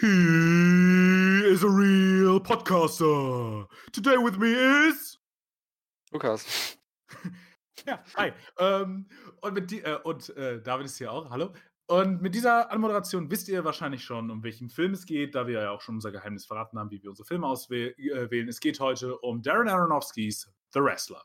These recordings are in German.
He is a real podcaster. Today with me is Lukas. ja, hi. Ähm, und mit die, äh, und äh, David ist hier auch. Hallo. Und mit dieser Anmoderation wisst ihr wahrscheinlich schon, um welchen Film es geht, da wir ja auch schon unser Geheimnis verraten haben, wie wir unsere Filme auswählen. Äh, es geht heute um Darren Aronofskys The Wrestler.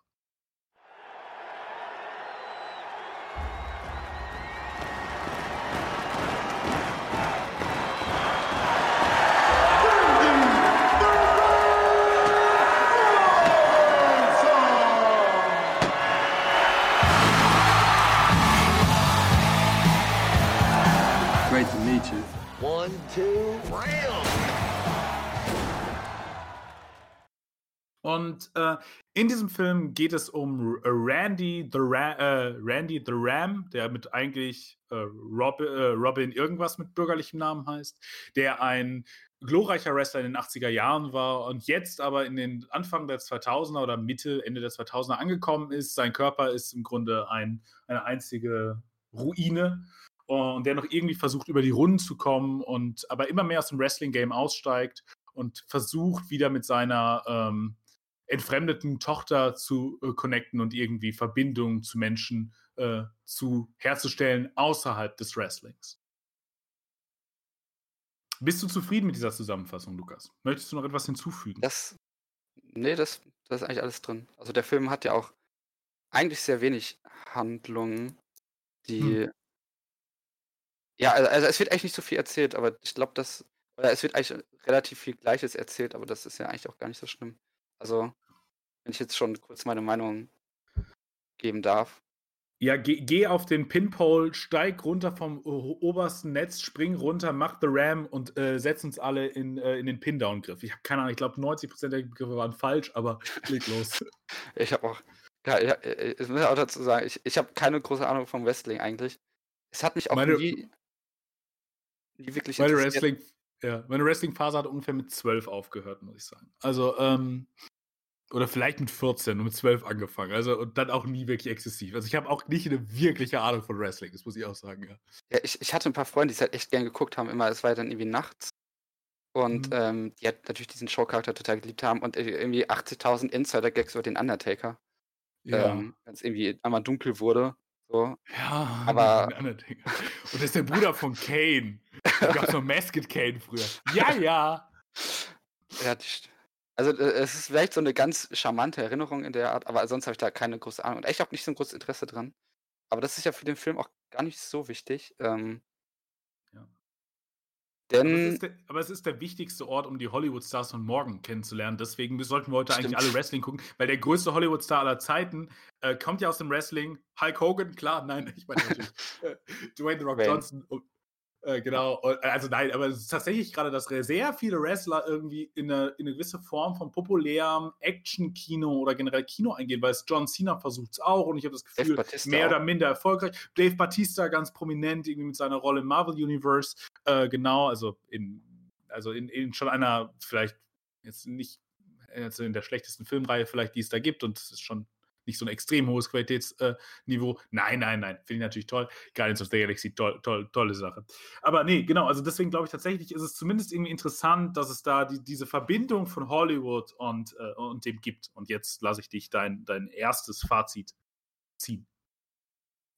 Und äh, in diesem Film geht es um Randy the, Ra äh, Randy the Ram, der mit eigentlich äh, Rob äh, Robin irgendwas mit bürgerlichem Namen heißt, der ein glorreicher Wrestler in den 80er Jahren war und jetzt aber in den Anfang der 2000er oder Mitte, Ende der 2000er angekommen ist. Sein Körper ist im Grunde ein, eine einzige Ruine und der noch irgendwie versucht, über die Runden zu kommen und aber immer mehr aus dem Wrestling-Game aussteigt und versucht, wieder mit seiner ähm, entfremdeten Tochter zu äh, connecten und irgendwie Verbindungen zu Menschen äh, zu herzustellen außerhalb des Wrestlings. Bist du zufrieden mit dieser Zusammenfassung, Lukas? Möchtest du noch etwas hinzufügen? Das, nee, das, das ist eigentlich alles drin. Also der Film hat ja auch eigentlich sehr wenig Handlungen, die. Hm. Ja, also, also es wird eigentlich nicht so viel erzählt, aber ich glaube, dass. Oder es wird eigentlich relativ viel Gleiches erzählt, aber das ist ja eigentlich auch gar nicht so schlimm. Also, wenn ich jetzt schon kurz meine Meinung geben darf. Ja, geh, geh auf den Pinpole, steig runter vom obersten Netz, spring runter, mach the Ram und äh, setz uns alle in, äh, in den Pin-Down-Griff. Ich habe keine Ahnung, ich glaube 90% der Begriffe waren falsch, aber leg los. ich habe auch, ja, ja, äh, ich muss auch dazu sagen, ich, ich habe keine große Ahnung vom Wrestling eigentlich. Es hat mich auch meine, nie, nie wirklich meine. Wrestling, ja, meine Wrestling-Phase hat ungefähr mit 12 aufgehört, muss ich sagen. Also, ähm, oder vielleicht mit 14 und mit 12 angefangen. Also und dann auch nie wirklich exzessiv. Also ich habe auch nicht eine wirkliche Ahnung von Wrestling, das muss ich auch sagen, ja. Ja, ich, ich hatte ein paar Freunde, die es halt echt gern geguckt haben, immer, es war dann irgendwie nachts. Und mhm. ähm, die hat natürlich diesen Showcharakter total geliebt haben und irgendwie 80.000 Insider-Gags über den Undertaker. Ja. Ähm, Wenn es irgendwie einmal dunkel wurde. So. Ja, aber. Und das ist der Bruder von Kane. Da gab es noch Masked Kane früher. Ja, ja. Ja, also äh, es ist vielleicht so eine ganz charmante Erinnerung in der Art, aber sonst habe ich da keine große Ahnung und echt auch nicht so ein großes Interesse dran. Aber das ist ja für den Film auch gar nicht so wichtig. Ähm Ja. Aber es ist der aber es ist der wichtigste Ort, um die Hollywood-Stars von morgen kennenzulernen. Deswegen sollten wir heute eigentlich alle Wrestling gucken, weil der größte Hollywood-Star aller Zeiten, äh, kommt ja aus dem Wrestling. Hulk Hogan, klar, nein, ich meine natürlich, äh, Dwayne The Rock Wayne. Johnson äh, genau, äh, also nein, aber es ist tatsächlich gerade, dass sehr viele Wrestler irgendwie in eine, in eine gewisse Form von populärem Action-Kino oder generell Kino eingehen, weil es John Cena versucht es auch und ich habe das Gefühl, mehr oder minder erfolgreich. Dave Batista ganz prominent irgendwie mit seiner Rolle im Marvel Universe, äh, genau, also in, also in, in schon einer vielleicht jetzt nicht also in der schlechtesten Filmreihe vielleicht, die es da gibt und es ist schon nicht so ein extrem hohes Qualitätsniveau. Nein, nein, nein, finde ich natürlich toll. Guardians of the Galaxy, toll, toll, tolle Sache. Aber nee, genau, also deswegen glaube ich tatsächlich, ist es zumindest irgendwie interessant, dass es da die, diese Verbindung von Hollywood und, äh, und dem gibt. Und jetzt lasse ich dich dein, dein erstes Fazit ziehen.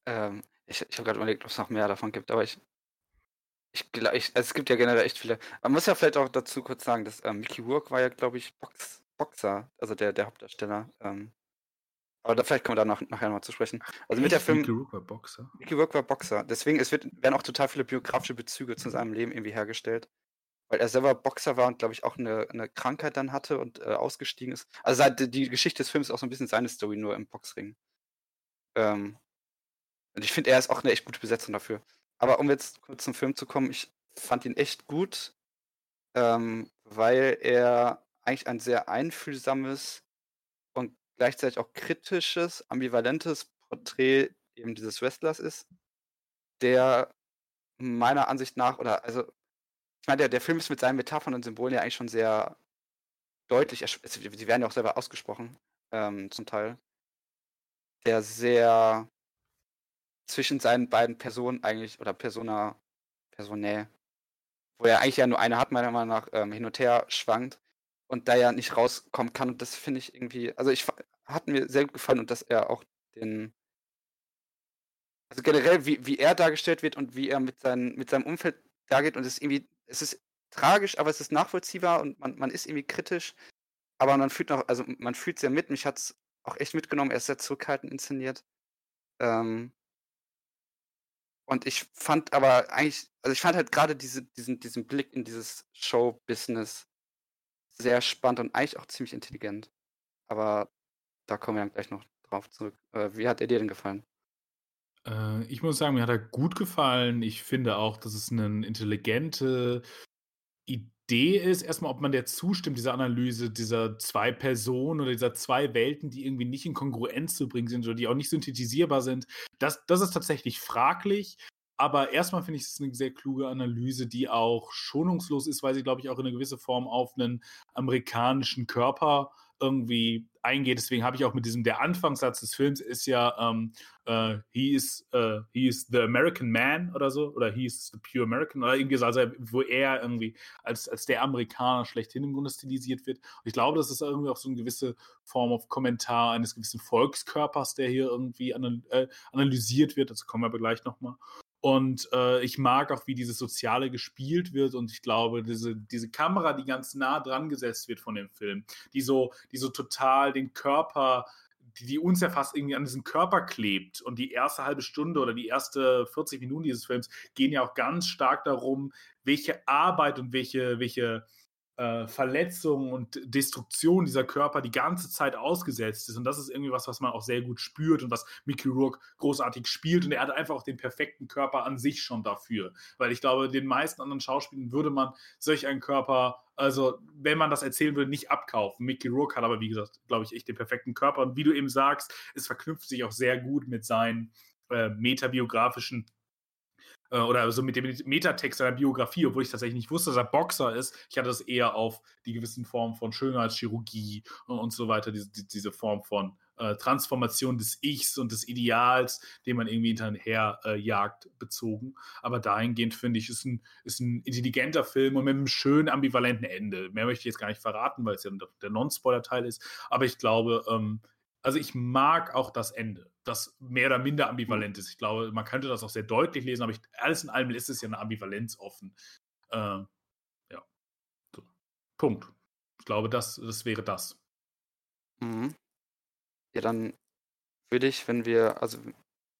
Ähm, ich ich habe gerade überlegt, ob es noch mehr davon gibt, aber ich, ich glaube, also es gibt ja generell echt viele. Man muss ja vielleicht auch dazu kurz sagen, dass ähm, Mickey Rourke war ja, glaube ich, Box, Boxer, also der, der Hauptdarsteller. Ähm, aber da, vielleicht kommen wir da noch, nachher noch zu sprechen. Also mit der Film. Mickey Rourke war Boxer. Mickey Rourke war Boxer. Deswegen es wird, werden auch total viele biografische Bezüge zu seinem Leben irgendwie hergestellt. Weil er selber Boxer war und, glaube ich, auch eine, eine Krankheit dann hatte und äh, ausgestiegen ist. Also die Geschichte des Films ist auch so ein bisschen seine Story, nur im Boxring. Ähm, und ich finde, er ist auch eine echt gute Besetzung dafür. Aber um jetzt kurz zum Film zu kommen, ich fand ihn echt gut, ähm, weil er eigentlich ein sehr einfühlsames gleichzeitig auch kritisches, ambivalentes Porträt eben dieses Wrestlers ist, der meiner Ansicht nach, oder also, ich meine, der, der Film ist mit seinen Metaphern und Symbolen ja eigentlich schon sehr deutlich, sie werden ja auch selber ausgesprochen, ähm, zum Teil, der sehr zwischen seinen beiden Personen eigentlich, oder Persona, Personae, wo er eigentlich ja nur eine hat, meiner Meinung nach, ähm, hin und her schwankt und da ja nicht rauskommen kann. Und das finde ich irgendwie, also ich hat mir sehr gut gefallen und dass er auch den, also generell, wie, wie er dargestellt wird und wie er mit, seinen, mit seinem Umfeld dargeht und es ist irgendwie, es ist tragisch, aber es ist nachvollziehbar und man, man ist irgendwie kritisch, aber man fühlt noch, also man fühlt sehr mit. Mich hat es auch echt mitgenommen, er ist sehr zurückhaltend inszeniert. Ähm, und ich fand aber eigentlich, also ich fand halt gerade diese, diesen, diesen Blick in dieses Show-Business sehr spannend und eigentlich auch ziemlich intelligent. Aber da kommen wir dann gleich noch drauf zurück. Äh, wie hat er dir denn gefallen? Äh, ich muss sagen, mir hat er gut gefallen. Ich finde auch, dass es eine intelligente Idee ist, erstmal, ob man der zustimmt, dieser Analyse dieser zwei Personen oder dieser zwei Welten, die irgendwie nicht in Kongruenz zu bringen sind oder die auch nicht synthetisierbar sind. Das, das ist tatsächlich fraglich. Aber erstmal finde ich es eine sehr kluge Analyse, die auch schonungslos ist, weil sie, glaube ich, auch in einer gewissen Form auf einen amerikanischen Körper irgendwie eingeht. Deswegen habe ich auch mit diesem, der Anfangssatz des Films ist ja, ähm, äh, he, is, äh, he is the American Man oder so, oder he is the pure American, oder irgendwie so, also wo er irgendwie als, als der Amerikaner schlechthin im Grunde stilisiert wird. Und ich glaube, das ist irgendwie auch so eine gewisse Form of Kommentar eines gewissen Volkskörpers, der hier irgendwie anal äh, analysiert wird. Dazu kommen wir aber gleich nochmal. Und äh, ich mag auch, wie dieses Soziale gespielt wird. Und ich glaube, diese, diese Kamera, die ganz nah dran gesetzt wird von dem Film, die so, die so total den Körper, die, die uns ja fast irgendwie an diesen Körper klebt. Und die erste halbe Stunde oder die erste 40 Minuten dieses Films gehen ja auch ganz stark darum, welche Arbeit und welche, welche äh, Verletzung und Destruktion dieser Körper die ganze Zeit ausgesetzt ist. Und das ist irgendwie was, was man auch sehr gut spürt und was Mickey Rourke großartig spielt. Und er hat einfach auch den perfekten Körper an sich schon dafür. Weil ich glaube, den meisten anderen Schauspielern würde man solch einen Körper, also wenn man das erzählen würde, nicht abkaufen. Mickey Rourke hat aber, wie gesagt, glaube ich, echt den perfekten Körper. Und wie du eben sagst, es verknüpft sich auch sehr gut mit seinen äh, metabiografischen äh, oder so mit dem Metatext seiner Biografie, obwohl ich tatsächlich nicht wusste, dass er Boxer ist. Ich hatte das eher auf die gewissen Formen von Schönheitschirurgie und, und so weiter, diese, diese Form von äh, Transformation des Ichs und des Ideals, den man irgendwie hinterher äh, jagt, bezogen. Aber dahingehend finde ich, ist ein, ist ein intelligenter Film und mit einem schönen ambivalenten Ende. Mehr möchte ich jetzt gar nicht verraten, weil es ja der Non-Spoiler-Teil ist. Aber ich glaube, ähm, also ich mag auch das Ende, das mehr oder minder ambivalent ist. Ich glaube, man könnte das auch sehr deutlich lesen, aber ich, alles in allem ist es ja eine Ambivalenz offen. Äh, ja. So. Punkt. Ich glaube, das, das wäre das. Mhm. Ja, dann würde ich, wenn wir, also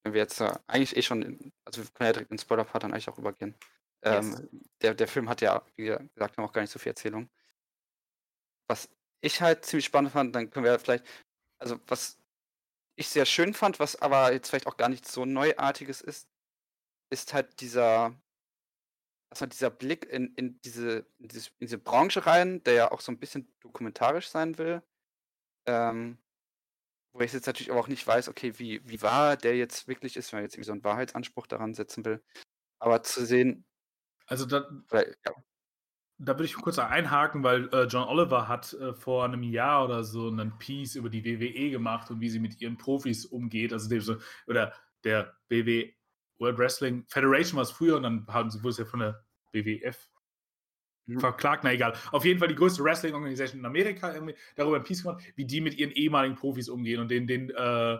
wenn wir jetzt äh, eigentlich eh schon, in, also wir können ja direkt in Spoiler-Part dann eigentlich auch übergehen. Ähm, yes. der, der Film hat ja, wie gesagt, noch gar nicht so viel Erzählung. Was ich halt ziemlich spannend fand, dann können wir vielleicht also was ich sehr schön fand, was aber jetzt vielleicht auch gar nicht so Neuartiges ist, ist halt dieser, also dieser Blick in, in, diese, in, diese, in diese Branche rein, der ja auch so ein bisschen dokumentarisch sein will. Ähm, wo ich jetzt natürlich aber auch nicht weiß, okay, wie, wie wahr der jetzt wirklich ist, wenn man jetzt irgendwie so einen Wahrheitsanspruch daran setzen will. Aber zu sehen. Also da, weil, ja. Da würde ich kurz einhaken, weil äh, John Oliver hat äh, vor einem Jahr oder so einen Piece über die WWE gemacht und wie sie mit ihren Profis umgeht. Also dem so, oder der WWE World Wrestling Federation war es früher und dann haben sie, wurde es ja von der WWF mhm. verklagt, na egal. Auf jeden Fall die größte Wrestling-Organisation in Amerika irgendwie darüber ein Piece gemacht, wie die mit ihren ehemaligen Profis umgehen und den, den, äh,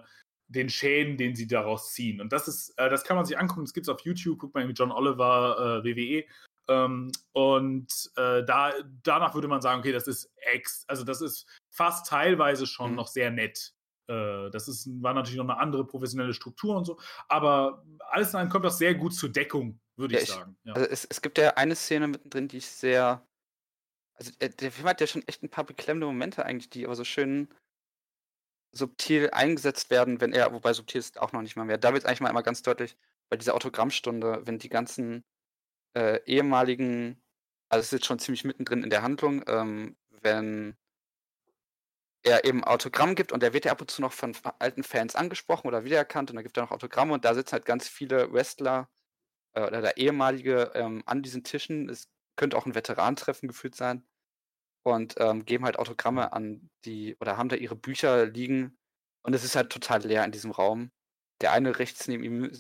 den Schäden, den sie daraus ziehen. Und das ist, äh, das kann man sich angucken, das gibt es auf YouTube, guckt man mit John Oliver, äh, WWE ähm, und äh, da, danach würde man sagen, okay, das ist ex, also das ist fast teilweise schon mhm. noch sehr nett. Äh, das ist, war natürlich noch eine andere professionelle Struktur und so, aber alles in allem kommt das sehr gut zur Deckung, würde ja, ich, sagen. Ja. Also es, es gibt ja eine Szene mittendrin, die ich sehr. Also äh, der Film hat ja schon echt ein paar beklemmende Momente eigentlich, die aber so schön subtil eingesetzt werden, wenn er, wobei subtil ist auch noch nicht mal mehr. Da wird es eigentlich mal immer ganz deutlich, bei dieser Autogrammstunde, wenn die ganzen äh, ehemaligen, also es ist jetzt schon ziemlich mittendrin in der Handlung, ähm, wenn er eben Autogramm gibt und der wird ja ab und zu noch von alten Fans angesprochen oder wiedererkannt und dann gibt er noch Autogramme und da sitzen halt ganz viele Wrestler äh, oder der ehemalige ähm, an diesen Tischen. Es könnte auch ein Veteranentreffen geführt sein und ähm, geben halt Autogramme an die oder haben da ihre Bücher liegen und es ist halt total leer in diesem Raum. Der eine rechts neben ihm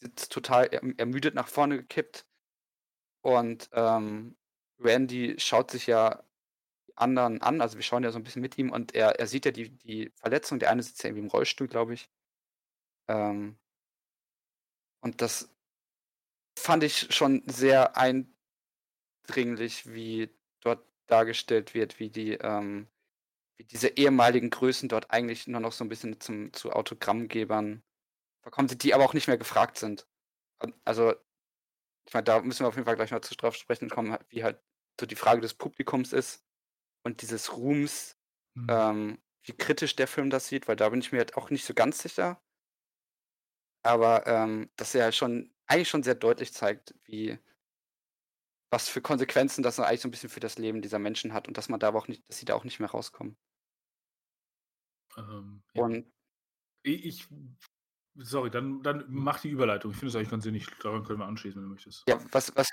sitzt total ermüdet nach vorne gekippt. Und ähm, Randy schaut sich ja die anderen an, also wir schauen ja so ein bisschen mit ihm und er, er sieht ja die, die Verletzung. Der eine sitzt ja irgendwie im Rollstuhl, glaube ich. Ähm, und das fand ich schon sehr eindringlich, wie dort dargestellt wird, wie die, ähm, wie diese ehemaligen Größen dort eigentlich nur noch so ein bisschen zum, zu Autogrammgebern verkommen sind, die aber auch nicht mehr gefragt sind. Also, ich meine, da müssen wir auf jeden Fall gleich mal zu drauf sprechen kommen, wie halt so die Frage des Publikums ist und dieses Ruhms, mhm. ähm, wie kritisch der Film das sieht, weil da bin ich mir halt auch nicht so ganz sicher. Aber ähm, dass er schon eigentlich schon sehr deutlich zeigt, wie was für Konsequenzen das eigentlich so ein bisschen für das Leben dieser Menschen hat und dass man da aber auch nicht, dass sie da auch nicht mehr rauskommen. Ähm, ja. Und ich, sorry, dann, dann mach die Überleitung. Ich finde es eigentlich ganz sinnig. Daran können wir anschließen, wenn du möchtest. Ja, was, was,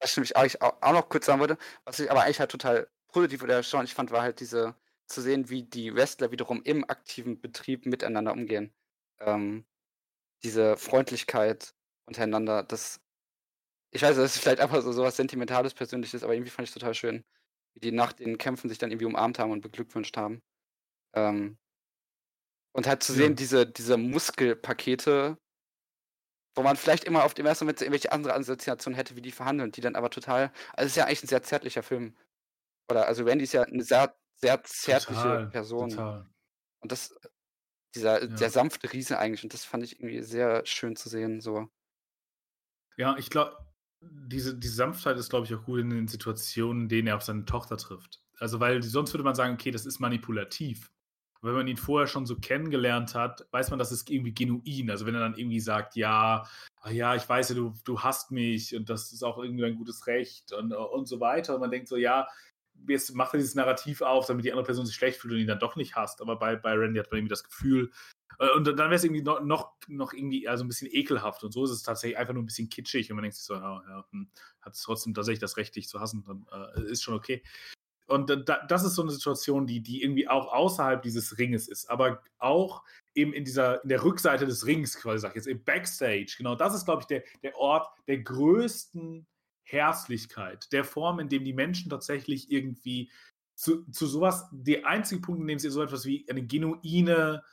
was ich auch, noch kurz sagen wollte, was ich aber eigentlich halt total positiv oder erstaunlich fand, war halt diese, zu sehen, wie die Wrestler wiederum im aktiven Betrieb miteinander umgehen. Ähm, diese Freundlichkeit untereinander, das, ich weiß, das ist vielleicht einfach so was Sentimentales, Persönliches, aber irgendwie fand ich es total schön, wie die nach den Kämpfen sich dann irgendwie umarmt haben und beglückwünscht haben. Ähm, und halt zu sehen, ja. diese, diese Muskelpakete, wo man vielleicht immer auf dem ersten Moment irgendwelche andere Assoziationen hätte, wie die verhandeln, die dann aber total, also es ist ja eigentlich ein sehr zärtlicher Film. Oder, also Randy ist ja eine sehr, sehr zärtliche total, Person. Total. Und das, dieser, ja. sehr sanfte Riese eigentlich, und das fand ich irgendwie sehr schön zu sehen, so. Ja, ich glaube, diese, diese Sanftheit ist, glaube ich, auch gut in den Situationen, in denen er auf seine Tochter trifft. Also, weil sonst würde man sagen, okay, das ist manipulativ wenn man ihn vorher schon so kennengelernt hat, weiß man, das ist irgendwie genuin. Also wenn er dann irgendwie sagt, ja, ah ja, ich weiß ja, du, du hast mich und das ist auch irgendwie ein gutes Recht und, und so weiter. Und man denkt so, ja, jetzt macht er dieses Narrativ auf, damit die andere Person sich schlecht fühlt und ihn dann doch nicht hasst. Aber bei, bei Randy hat man irgendwie das Gefühl, äh, und dann wäre es irgendwie noch, noch, noch irgendwie also ein bisschen ekelhaft. Und so ist es tatsächlich einfach nur ein bisschen kitschig. Und man denkt sich so, ja, ja hm, hat es trotzdem tatsächlich das Recht, dich zu hassen. Dann äh, ist schon okay und da, das ist so eine Situation, die, die irgendwie auch außerhalb dieses Ringes ist, aber auch eben in dieser, in der Rückseite des Rings, quasi sag ich jetzt, im Backstage. Genau, das ist, glaube ich, der, der Ort der größten Herzlichkeit, der Form, in dem die Menschen tatsächlich irgendwie zu, zu sowas, der einzige Punkt, in dem sie so etwas wie eine genuine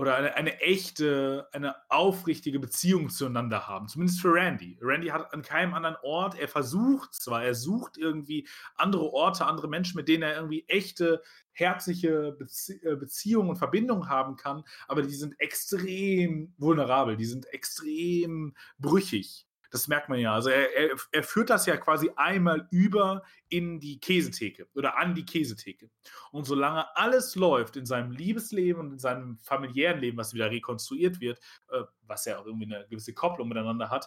oder eine, eine echte, eine aufrichtige Beziehung zueinander haben. Zumindest für Randy. Randy hat an keinem anderen Ort, er versucht zwar, er sucht irgendwie andere Orte, andere Menschen, mit denen er irgendwie echte, herzliche Bezie äh, Beziehungen und Verbindungen haben kann, aber die sind extrem vulnerabel, die sind extrem brüchig. Das merkt man ja. Also er, er, er, führt das ja quasi einmal über in die Käsetheke oder an die Käsetheke. Und solange alles läuft in seinem Liebesleben und in seinem familiären Leben, was wieder rekonstruiert wird, äh, was ja auch irgendwie eine gewisse Kopplung miteinander hat,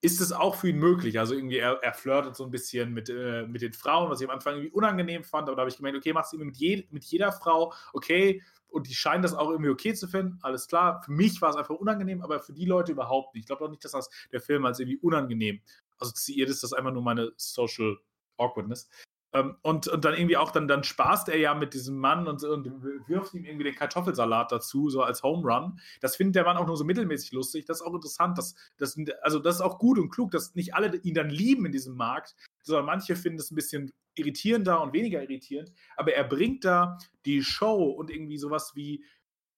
ist es auch für ihn möglich. Also irgendwie, er, er flirtet so ein bisschen mit, äh, mit den Frauen, was ich am Anfang irgendwie unangenehm fand, aber da habe ich gemeint, okay, machst du irgendwie mit, je, mit jeder Frau, okay, und die scheinen das auch irgendwie okay zu finden, alles klar. Für mich war es einfach unangenehm, aber für die Leute überhaupt nicht. Ich glaube auch nicht, dass das der Film als irgendwie unangenehm assoziiert ist. Das ist einfach nur meine Social Awkwardness. Ähm, und, und dann irgendwie auch, dann, dann spaßt er ja mit diesem Mann und, und wirft ihm irgendwie den Kartoffelsalat dazu, so als Home Run. Das findet der Mann auch nur so mittelmäßig lustig. Das ist auch interessant. Dass, das, also, das ist auch gut und klug, dass nicht alle ihn dann lieben in diesem Markt, sondern manche finden es ein bisschen irritierender und weniger irritierend. Aber er bringt da die Show und irgendwie sowas wie,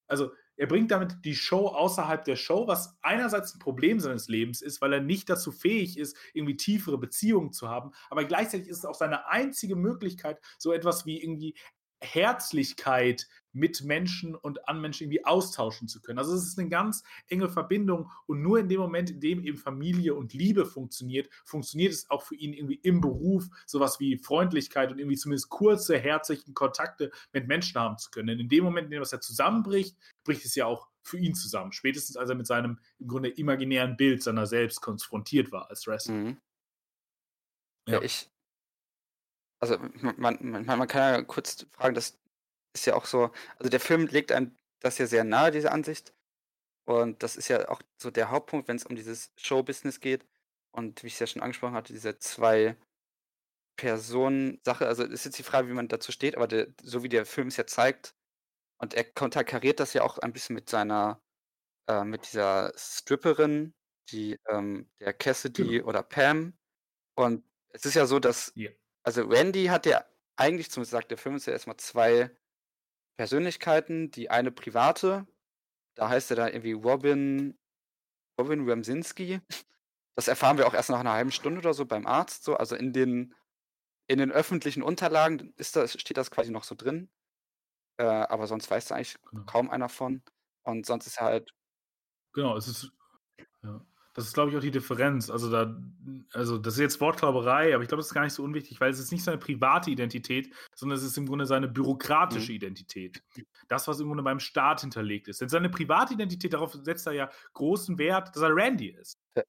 also er bringt damit die Show außerhalb der Show, was einerseits ein Problem seines Lebens ist, weil er nicht dazu fähig ist, irgendwie tiefere Beziehungen zu haben, aber gleichzeitig ist es auch seine einzige Möglichkeit, so etwas wie irgendwie Herzlichkeit mit Menschen und an Menschen irgendwie austauschen zu können. Also es ist eine ganz enge Verbindung und nur in dem Moment, in dem eben Familie und Liebe funktioniert, funktioniert es auch für ihn irgendwie im Beruf sowas wie Freundlichkeit und irgendwie zumindest kurze, herzlichen Kontakte mit Menschen haben zu können. Denn in dem Moment, in dem das ja zusammenbricht, bricht es ja auch für ihn zusammen. Spätestens als er mit seinem im Grunde imaginären Bild seiner selbst konfrontiert war als Wrestler. Mhm. Ja. ja, ich, also man, man, man kann ja kurz fragen, das ist ja auch so, also der Film legt einem das ja sehr nahe, diese Ansicht. Und das ist ja auch so der Hauptpunkt, wenn es um dieses Showbusiness geht. Und wie ich es ja schon angesprochen hatte, diese zwei Personen-Sache, also ist jetzt die Frage, wie man dazu steht, aber der, so wie der Film es ja zeigt, und er konterkariert das ja auch ein bisschen mit seiner, äh, mit dieser Stripperin, die, ähm, der Cassidy genau. oder Pam, Und es ist ja so, dass Ja. also Randy hat ja eigentlich, zumindest sagt der Film ist ja erstmal zwei Persönlichkeiten. Die eine private, da heißt er dann irgendwie Robin Robin Ramsinski. Das erfahren wir auch erst nach einer halben Stunde oder so beim Arzt so. Also in den in den öffentlichen Unterlagen ist das steht das quasi noch so drin. Äh, aber sonst weiß da eigentlich Genau. kaum einer von. Und sonst ist er halt Genau, es ist ja. Das ist, glaube ich, auch die Differenz. Also da also das ist jetzt Wortklauberei, aber ich glaube, das ist gar nicht so unwichtig, weil es ist nicht seine private Identität, sondern es ist im Grunde seine bürokratische Mhm. Identität. Das, was im Grunde beim Staat hinterlegt ist. Denn seine private Identität, darauf setzt er ja großen Wert, dass er Randy ist. Ja.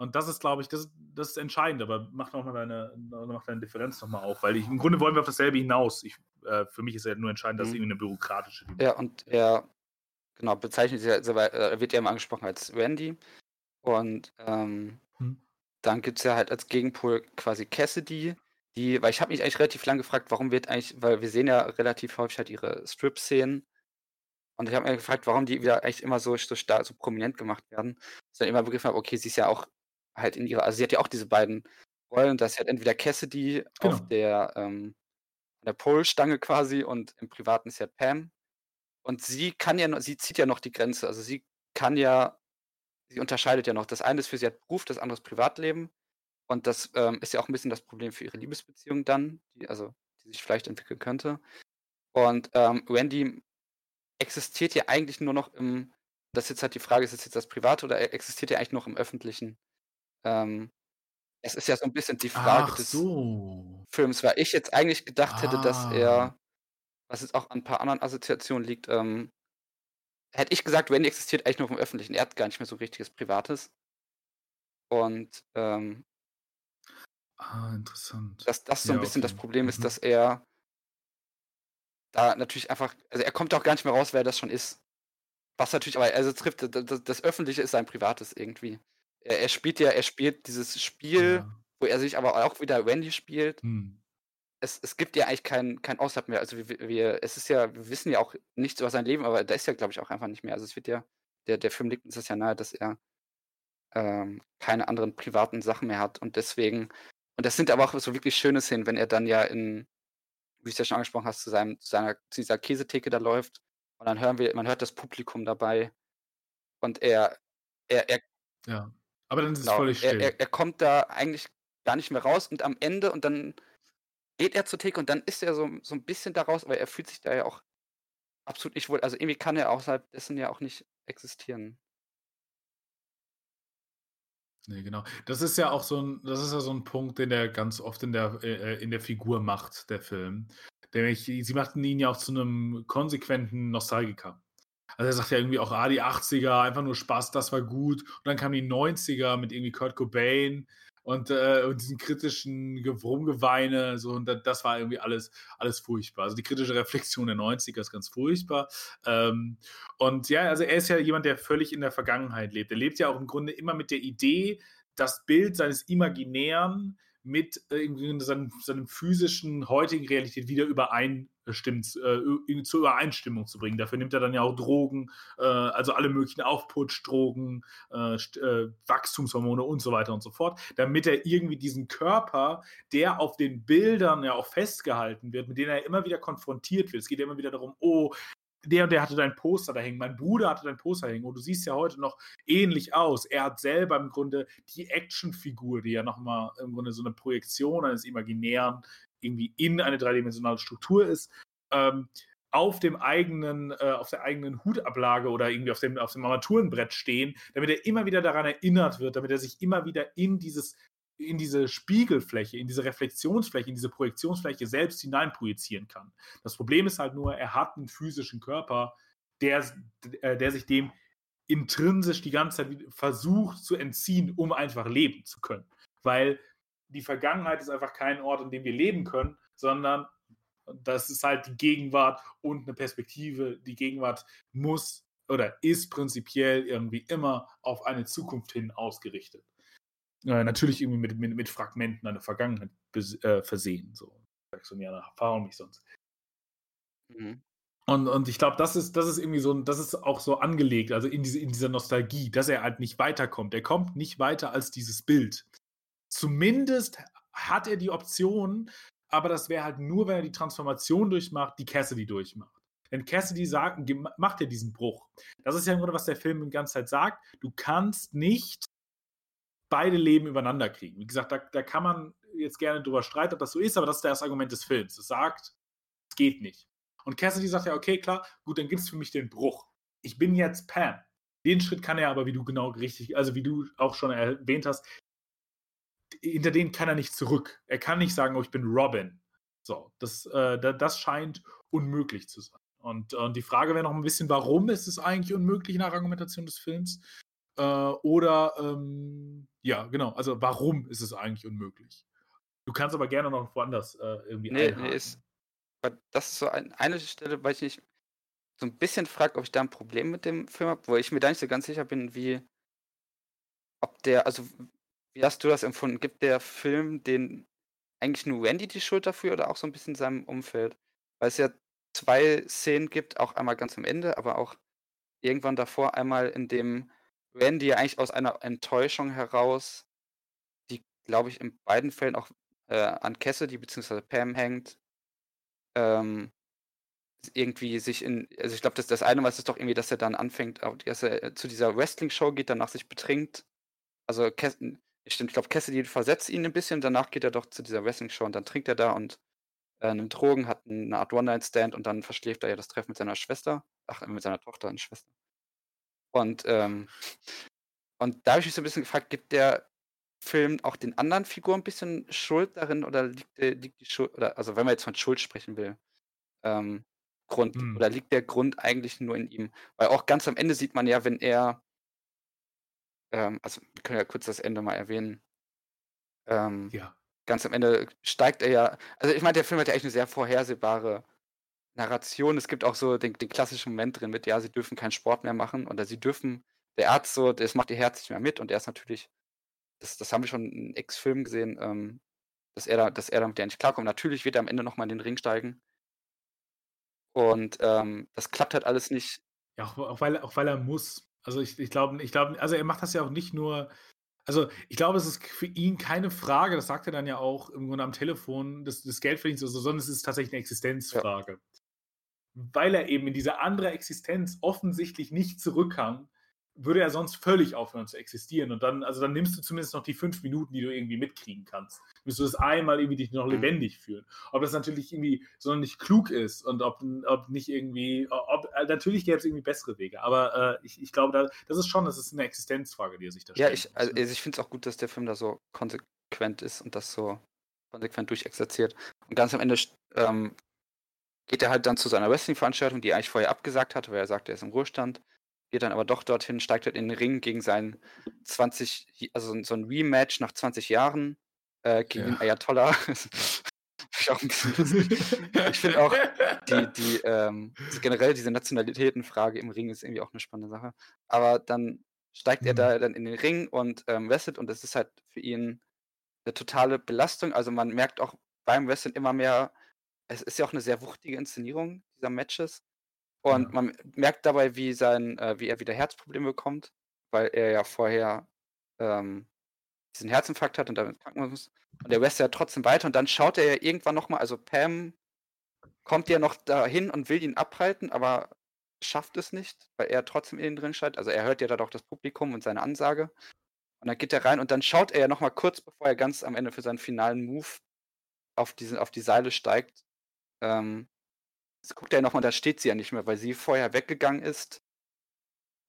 Und das ist, glaube ich, das das ist entscheidend, aber mach noch mal deine mach deine Differenz noch mal auf, weil ich im Grunde wollen wir auf dasselbe hinaus. Ich äh, für mich ist ja nur entscheidend, dass es Mhm. irgendwie 'ne bürokratische Ja, und er genau, bezeichnet selber äh, er wird ja immer angesprochen als Randy. Und, ähm, Mhm. dann gibt's ja halt als Gegenpol quasi Cassidy, die weil ich habe mich eigentlich relativ lang gefragt, warum wird eigentlich weil wir sehen ja relativ häufig halt ihre Strip-Szenen. Und ich habe mich gefragt, warum die wieder eigentlich immer so so star so prominent gemacht werden. Bis ich dann immer begriffen habe, okay, sie ist ja auch halt in ihrer also sie hat ja auch diese beiden Rollen, dass halt entweder Cassidy auf Genau. der, ähm der Pole-Stange quasi und im Privaten ist ja Pam. Und sie kann ja sie zieht ja noch die Grenze. Also sie kann ja sie unterscheidet ja noch. Das eine ist für sie halt Beruf, das andere ist Privatleben. Und das, ähm, ist ja auch 'n bisschen das Problem für ihre Liebesbeziehung dann, die also die sich vielleicht entwickeln könnte. Und, ähm, Randy existiert ja eigentlich nur noch im das ist jetzt halt die Frage, ist das jetzt das Private oder e existiert ja eigentlich noch im Öffentlichen? Ähm, es ist ja so 'n bisschen die Frage Ach des so. Films, weil ich jetzt eigentlich gedacht hätte, dass Ah. er was jetzt auch an 'n paar anderen Assoziationen liegt, ähm hätte ich gesagt, Randy existiert eigentlich nur im Öffentlichen. Er hat gar nicht mehr so richtiges Privates. Und, ähm Ah, interessant. dass das so 'n Ja, bisschen das okay. Problem ist, Mhm. dass er da natürlich einfach also er kommt auch gar nicht mehr raus, wer das schon ist. Was natürlich aber also trifft d d das Öffentliche ist sein Privates irgendwie. Er er spielt ja er spielt dieses Spiel, Ja. wo er sich aber auch wieder Randy spielt. Mhm. Es es gibt ja eigentlich keinen keinen Außerhalb mehr. Also wir wir es ist ja wir wissen ja auch nichts über sein Leben, aber da ist ja, glaube ich, auch einfach nicht mehr. Also es wird ja der der Film legt uns das ja nahe, dass er, ähm, keine anderen privaten Sachen mehr hat und deswegen und das sind aber auch so wirklich schöne Szenen, wenn er dann ja in wie du's ja schon angesprochen hast, zu seinem zu seiner zu dieser Käsetheke da läuft und dann hören wir man hört das Publikum dabei und er er er Ja. Aber dann ist es genau, völlig er still. er er kommt da eigentlich gar nicht mehr raus und am Ende und dann geht er zur Theke und dann ist er so so 'n bisschen da raus, aber er fühlt sich da ja auch absolut nicht wohl. Also irgendwie kann er außerhalb dessen ja auch nicht existieren. Ne, genau. Das ist ja auch so 'n das ist ja so 'n Punkt, den er ganz oft in der äh, äh, in der Figur macht, der Film. Nämlich, sie machten ihn ja auch zu 'nem konsequenten Nostalgiker. Also, er sagt ja irgendwie auch: „Ah, die 80er, einfach nur Spaß, das war gut.“ Und dann kamen die 90er mit irgendwie Kurt Cobain und, äh und diesem kritischen Ge Rumgeweine so und da das war irgendwie alles alles furchtbar. Also, die kritische Reflexion der 90er ist ganz furchtbar. Ähm, und ja, also, er ist ja jemand, der völlig in der Vergangenheit lebt. Er lebt ja auch im Grunde immer mit der Idee, das Bild seines Imaginären mit irgendwie seinem seinem physischen heutigen Realität wieder übereinstimmt äh, zur Übereinstimmung zu bringen. Dafür nimmt er dann ja auch Drogen, äh, also alle möglichen Aufputschdrogen, äh, äh, Wachstumshormone und so weiter und so fort, damit er irgendwie diesen Körper, der auf den Bildern ja auch festgehalten wird, mit denen er immer wieder konfrontiert wird. Es geht ja immer wieder darum: „Oh, der und der hatte dein Poster da hängen. Mein Bruder hatte dein Poster hängen. Und du siehst ja heute noch ähnlich aus.“ Er hat selber im Grunde die Actionfigur, die ja noch mal im Grunde so 'ne Projektion eines Imaginären irgendwie in eine dreidimensionale Struktur ist, ähm, auf dem eigenen äh, auf der eigenen Hutablage oder irgendwie auf dem auf dem Armaturenbrett stehen, damit er immer wieder daran erinnert wird, damit er sich immer wieder in dieses in diese Spiegelfläche, in diese Reflexionsfläche, in diese Projektionsfläche selbst hineinprojizieren kann. Das Problem ist halt nur, er hat 'n physischen Körper, der äh, der sich dem intrinsisch die ganze Zeit versucht zu entziehen, um einfach leben zu können. Weil die Vergangenheit ist einfach kein Ort, an dem wir leben können, sondern das ist halt die Gegenwart und 'ne Perspektive. Die Gegenwart muss oder ist prinzipiell irgendwie immer auf eine Zukunft hin ausgerichtet. Äh, natürlich irgendwie mit mit mit Fragmenten einer Vergangenheit äh, versehen, so. Sagst du: „Ja, da verhau mich sonst.“ Mhm. Und und ich glaube, das ist das ist irgendwie so das ist auch so angelegt, also in diese in dieser Nostalgie, dass er halt nicht weiterkommt. Er kommt nicht weiter als dieses Bild. Zumindest hat er die Option, aber das wäre halt nur, wenn er die Transformation durchmacht, die Cassidy durchmacht. Denn Cassidy sagt, macht ja diesen Bruch. Das ist ja im Grunde, was der Film die ganze Zeit sagt. Du kannst nicht beide Leben übereinander kriegen. Wie gesagt, da, da kann man jetzt gerne drüber streiten, ob das so ist, aber das ist das Argument des Films. Es sagt, es geht nicht. Und Cassidy sagt ja, okay, klar, gut, dann gibt es für mich den Bruch. Ich bin jetzt Pam. Den Schritt kann er aber, wie du genau richtig, also wie du auch schon erwähnt hast, hinter den kann er nicht zurück. Er kann nicht sagen, oh, ich bin Robin. So, das, äh, das scheint unmöglich zu sein. Und, und die Frage wäre noch ein bisschen, warum ist es eigentlich unmöglich nach Argumentation des Films? Äh, oder, ähm, ja, genau, also warum ist es eigentlich unmöglich? Du kannst aber gerne noch woanders äh, irgendwie nee, einhaken. Nee, ist, das ist so ein, eine Stelle, weil ich mich so ein bisschen frage, ob ich da ein Problem mit dem Film habe, wo ich mir da nicht so ganz sicher bin, wie, ob der, also wie hast du das empfunden? Gibt der Film den eigentlich nur Randy die Schuld dafür oder auch so ein bisschen seinem Umfeld? Weil es ja zwei Szenen gibt, auch einmal ganz am Ende, aber auch irgendwann davor einmal, in dem Randy eigentlich aus einer Enttäuschung heraus, die, glaube ich, in beiden Fällen auch äh, an Cassidy bzw. Pam hängt, ähm, irgendwie sich in, also ich glaube, das, das eine was ist doch irgendwie, dass er dann anfängt, dass er äh, zu dieser Wrestling-Show geht, danach sich betrinkt. Also, stimmt, ich glaube, Cassidy versetzt ihn ein bisschen, danach geht er doch zu dieser Wrestling-Show und dann trinkt er da und äh, nimmt Drogen, hat eine Art One-Night-Stand und dann verschläft er ja das Treffen mit seiner Schwester, ach, mit seiner Tochter und Schwester. Und, ähm, und da habe ich mich so ein bisschen gefragt, gibt der Film auch den anderen Figuren ein bisschen Schuld darin oder liegt, liegt die Schuld, oder, also wenn man jetzt von Schuld sprechen will, ähm, Grund, hm. oder liegt der Grund eigentlich nur in ihm? Weil auch ganz am Ende sieht man ja, wenn er, ähm, also wir können ja kurz das Ende mal erwähnen. Ähm, ja. Ganz am Ende steigt er ja, also ich meine, der Film hat ja eigentlich eine sehr vorhersehbare Narration. Es gibt auch so den, den klassischen Moment drin mit, ja, sie dürfen keinen Sport mehr machen oder sie dürfen, der Arzt so, das macht ihr Herz nicht mehr mit und er ist natürlich, das, das haben wir schon in X-Filmen gesehen, ähm, dass er da, dass er damit ja nicht klarkommt. Natürlich wird er am Ende nochmal in den Ring steigen. Und ähm, das klappt halt alles nicht. Ja, auch, auch, weil, auch weil er muss. Also ich, ich glaube, ich glaub, also er macht das ja auch nicht nur. Also ich glaube, es ist für ihn keine Frage, das sagt er dann ja auch im Grunde am Telefon, des, des Geldverdienens, also, sondern es ist tatsächlich eine Existenzfrage. Ja weil er eben in diese andere Existenz offensichtlich nicht zurückkam, würde er sonst völlig aufhören zu existieren. Und dann, also dann nimmst du zumindest noch die fünf Minuten, die du irgendwie mitkriegen kannst. Müsstest du das einmal irgendwie dich noch mhm. lebendig fühlen. Ob das natürlich irgendwie so nicht klug ist und ob, ob nicht irgendwie, ob, äh, natürlich gäbe es irgendwie bessere Wege. Aber äh, ich, ich glaube, da, das ist schon, das ist eine Existenzfrage, die er sich da stellt. Ja, ich, also, ich finde es auch gut, dass der Film da so konsequent ist und das so konsequent durchexerziert. Und ganz am Ende ähm, geht er halt dann zu seiner Wrestling-Veranstaltung, die er eigentlich vorher abgesagt hat, weil er sagt, er ist im Ruhestand. Geht dann aber doch dorthin, steigt halt in den Ring gegen seinen 20, also so ein Rematch nach 20 Jahren äh, gegen ja. den Ayatollah. ich finde auch die, die ähm, generell diese Nationalitätenfrage im Ring ist irgendwie auch eine spannende Sache. Aber dann steigt mhm. er da dann in den Ring und ähm, wrestelt und das ist halt für ihn eine totale Belastung. Also man merkt auch beim Wrestling immer mehr, es ist ja auch eine sehr wuchtige Inszenierung dieser Matches. Und man merkt dabei, wie sein, äh, wie er wieder Herzprobleme bekommt, weil er ja vorher ähm, diesen Herzinfarkt hat und damit kranken muss. Und der wrestelt ja trotzdem weiter und dann schaut er ja irgendwann nochmal, also Pam kommt ja noch dahin und will ihn abhalten, aber schafft es nicht, weil er trotzdem in ihn drin steht. Also er hört ja da doch das Publikum und seine Ansage. Und dann geht er rein und dann schaut er ja nochmal kurz, bevor er ganz am Ende für seinen finalen Move auf, diesen, auf die Seile steigt, ähm, jetzt guckt er nochmal, da steht sie ja nicht mehr, weil sie vorher weggegangen ist,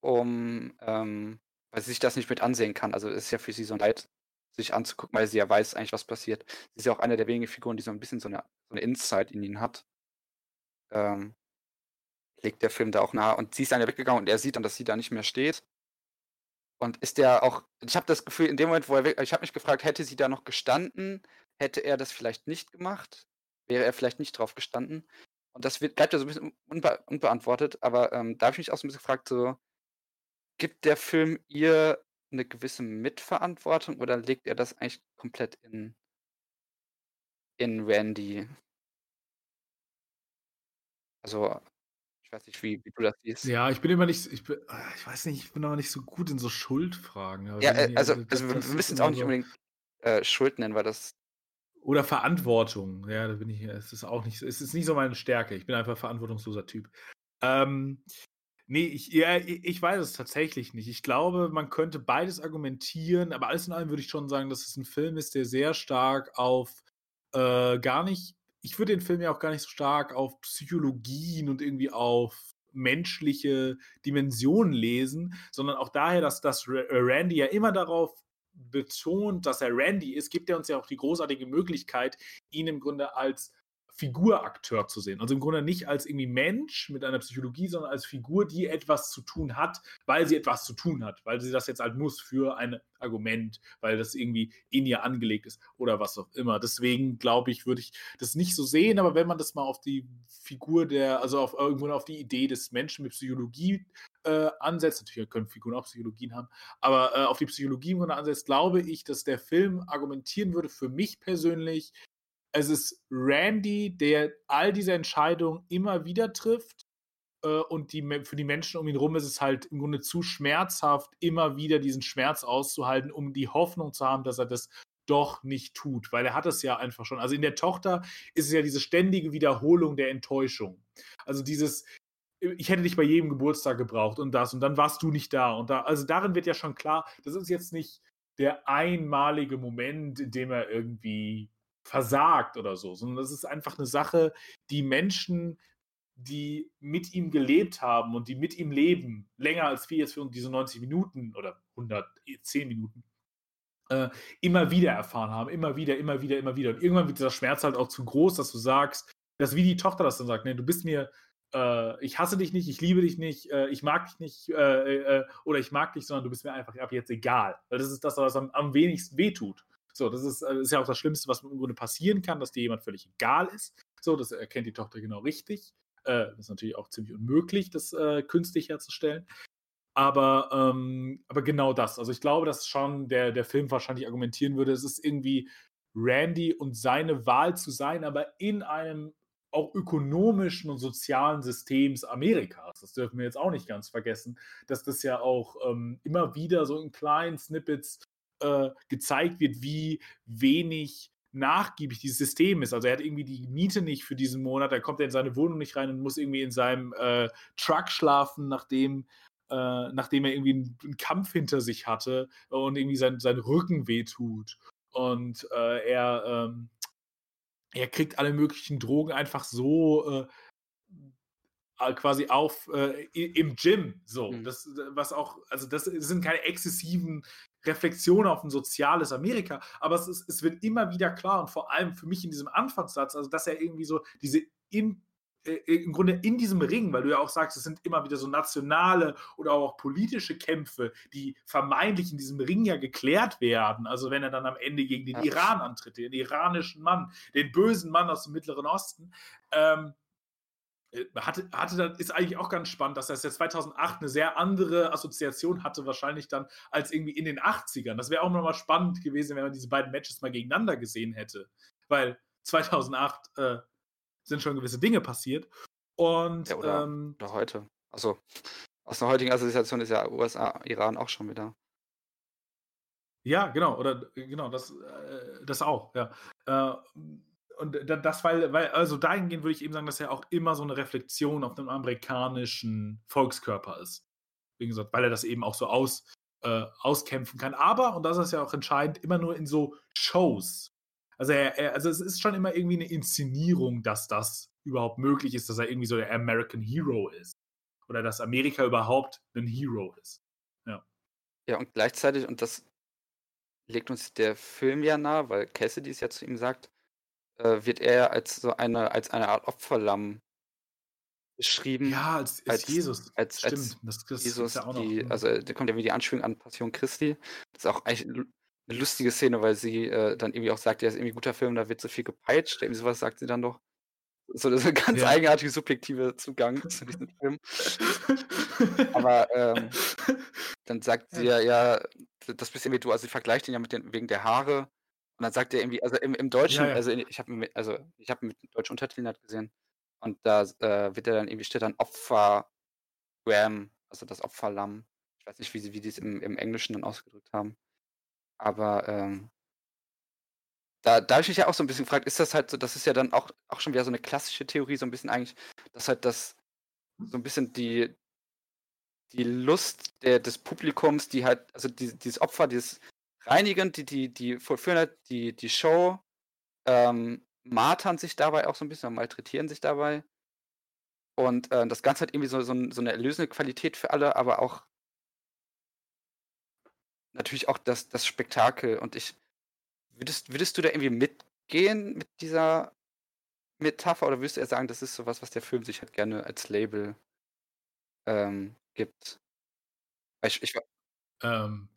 um, ähm, weil sie sich das nicht mit ansehen kann. Also ist ja für sie so ein Leid, sich anzugucken, weil sie ja weiß eigentlich, was passiert. Sie ist ja auch eine der wenigen Figuren, die so ein bisschen so eine, so eine Insight in ihn hat. Ähm, legt der Film da auch nahe. Und sie ist dann ja weggegangen und er sieht dann, dass sie da nicht mehr steht. Und ist der auch, ich habe das Gefühl, in dem Moment, wo er weg, ich habe mich gefragt, hätte sie da noch gestanden, hätte er das vielleicht nicht gemacht? wäre er vielleicht nicht drauf gestanden. Und das wird, bleibt ja so ein bisschen unbe unbeantwortet, aber ähm, da habe ich mich auch so ein bisschen gefragt, so, gibt der Film ihr eine gewisse Mitverantwortung oder legt er das eigentlich komplett in, in Randy? Also, ich weiß nicht, wie, wie du das siehst. Ja, ich bin immer nicht, ich, bin, ah, ich weiß nicht, ich bin aber nicht so gut in so Schuldfragen. Ja, äh, also, also wir, wir müssen es auch nicht unbedingt äh, Schuld nennen, weil das. Oder Verantwortung. Ja, da bin ich. Es ist auch nicht. Es ist nicht so meine Stärke. Ich bin einfach verantwortungsloser Typ. Ähm, nee, ich, ja, ich weiß es tatsächlich nicht. Ich glaube, man könnte beides argumentieren, aber alles in allem würde ich schon sagen, dass es ein Film ist, der sehr stark auf äh, gar nicht. Ich würde den Film ja auch gar nicht so stark auf Psychologien und irgendwie auf menschliche Dimensionen lesen, sondern auch daher, dass, dass äh, Randy ja immer darauf betont, dass er Randy ist, gibt er uns ja auch die großartige Möglichkeit, ihn im Grunde als Figurakteur zu sehen. Also im Grunde nicht als irgendwie Mensch mit einer Psychologie, sondern als Figur, die etwas zu tun hat, weil sie etwas zu tun hat, weil sie das jetzt halt muss für ein Argument, weil das irgendwie in ihr angelegt ist oder was auch immer. Deswegen glaube ich, würde ich das nicht so sehen, aber wenn man das mal auf die Figur der, also auf irgendwo auf die Idee des Menschen mit Psychologie äh, ansetzt, natürlich können Figuren auch Psychologien haben, aber äh, auf die Psychologie im Grunde ansetzt, glaube ich, dass der Film argumentieren würde für mich persönlich, es ist Randy, der all diese Entscheidungen immer wieder trifft. Äh, und die, für die Menschen um ihn herum ist es halt im Grunde zu schmerzhaft, immer wieder diesen Schmerz auszuhalten, um die Hoffnung zu haben, dass er das doch nicht tut, weil er hat es ja einfach schon. Also in der Tochter ist es ja diese ständige Wiederholung der Enttäuschung. Also dieses, ich hätte dich bei jedem Geburtstag gebraucht und das und dann warst du nicht da und da. Also darin wird ja schon klar, das ist jetzt nicht der einmalige Moment, in dem er irgendwie versagt oder so, sondern das ist einfach eine Sache, die Menschen, die mit ihm gelebt haben und die mit ihm leben, länger als wir jetzt für diese 90 Minuten oder 110 Minuten, äh, immer wieder erfahren haben, immer wieder, immer wieder, immer wieder. Und irgendwann wird dieser Schmerz halt auch zu groß, dass du sagst, dass wie die Tochter das dann sagt, ne, du bist mir, äh, ich hasse dich nicht, ich liebe dich nicht, äh, ich mag dich nicht äh, äh, oder ich mag dich, sondern du bist mir einfach ab jetzt egal. Weil das ist das, was am, am wenigsten wehtut. So, das ist, äh, ist ja auch das Schlimmste, was im Grunde passieren kann, dass dir jemand völlig egal ist. So, das erkennt die Tochter genau richtig. Äh, das ist natürlich auch ziemlich unmöglich, das äh, künstlich herzustellen. Aber, ähm, aber genau das. Also ich glaube, dass schon der, der Film wahrscheinlich argumentieren würde, es ist irgendwie Randy und seine Wahl zu sein, aber in einem auch ökonomischen und sozialen Systems Amerikas. Das dürfen wir jetzt auch nicht ganz vergessen, dass das ja auch ähm, immer wieder so in kleinen Snippets äh, gezeigt wird, wie wenig nachgiebig dieses System ist. Also er hat irgendwie die Miete nicht für diesen Monat, da kommt er in seine Wohnung nicht rein und muss irgendwie in seinem äh, Truck schlafen, nachdem, äh, nachdem er irgendwie einen, einen, Kampf hinter sich hatte und irgendwie sein, sein Rücken wehtut. Und äh, er, ähm, er kriegt alle möglichen Drogen einfach so äh, quasi auf äh, im Gym so mhm. das was auch also das sind keine exzessiven Reflexion auf ein soziales Amerika. Aber es, ist, es wird immer wieder klar und vor allem für mich in diesem Anfangssatz, also dass er irgendwie so diese in, äh, im Grunde in diesem Ring, weil du ja auch sagst, es sind immer wieder so nationale oder auch politische Kämpfe, die vermeintlich in diesem Ring ja geklärt werden. Also wenn er dann am Ende gegen den. Iran antritt, den iranischen Mann, den bösen Mann aus dem Mittleren Osten, ähm, äh, hatte, hatte dann, ist eigentlich auch ganz spannend, dass er ja 2008 eine sehr andere Assoziation hatte, wahrscheinlich dann, als irgendwie in den 80ern. Das wäre auch nochmal spannend gewesen, wenn man diese beiden Matches mal gegeneinander gesehen hätte. Weil 2008 äh, sind schon gewisse Dinge passiert. Und, ja, oder, ähm, oder heute. Also, aus der heutigen Assoziation ist ja USA, Iran auch schon wieder. Ja, genau, oder genau, das, äh, das auch, ja. Äh, und das, weil, weil, also dahingehend würde ich eben sagen, dass er auch immer so eine Reflexion auf dem amerikanischen Volkskörper ist. Wie gesagt, weil er das eben auch so aus, äh, auskämpfen kann. Aber, und das ist ja auch entscheidend, immer nur in so Shows. Also, er, er, also es ist schon immer irgendwie eine Inszenierung, dass das überhaupt möglich ist, dass er irgendwie so der American Hero ist. Oder dass Amerika überhaupt ein Hero ist. Ja. Ja, und gleichzeitig, und das legt uns der Film ja nahe, weil Cassidy es ja zu ihm sagt, äh, wird er als so eine, als eine Art Opferlamm beschrieben. Ja, als, als, Jesus. Als, Stimmt. Als das, das Jesus, ja die, noch, also da kommt ja wie die Anspielung an Passion Christi. Das ist auch eigentlich eine lustige Szene, weil sie äh, dann irgendwie auch sagt, ja, ist irgendwie ein guter Film, da wird so viel gepeitscht. Irgendwie sowas sagt sie dann doch. So, das ist ein ganz ja. eigenartiger, subjektiver Zugang zu diesem Film. Aber ähm, dann sagt sie ja, ja, das bist irgendwie du, also sie vergleicht ihn ja mit den, wegen der Haare und dann sagt er irgendwie, also im, im Deutschen, ja, ja. also ich habe also ich habe mit deutschen Untertiteln halt gesehen und da äh, wird er dann irgendwie steht dann Opfer Graham, also das Opferlamm. Ich weiß nicht, wie sie wie die es im, im Englischen dann ausgedrückt haben. Aber ähm, da, da habe ich mich ja auch so ein bisschen gefragt, ist das halt so, das ist ja dann auch, auch schon wieder so eine klassische Theorie, so ein bisschen eigentlich, dass halt das so ein bisschen die, die Lust der, des Publikums, die halt, also die, dieses Opfer, dieses Reinigen, die, die, die vollführen halt die, die Show, ähm, martern sich dabei auch so ein bisschen, malträtieren sich dabei. Und äh, das Ganze hat irgendwie so, so, so eine erlösende Qualität für alle, aber auch natürlich auch das, das Spektakel. Und ich, würdest, würdest du da irgendwie mitgehen mit dieser Metapher oder würdest du eher sagen, das ist sowas, was der Film sich halt gerne als Label ähm, gibt? Ich, ich, ähm,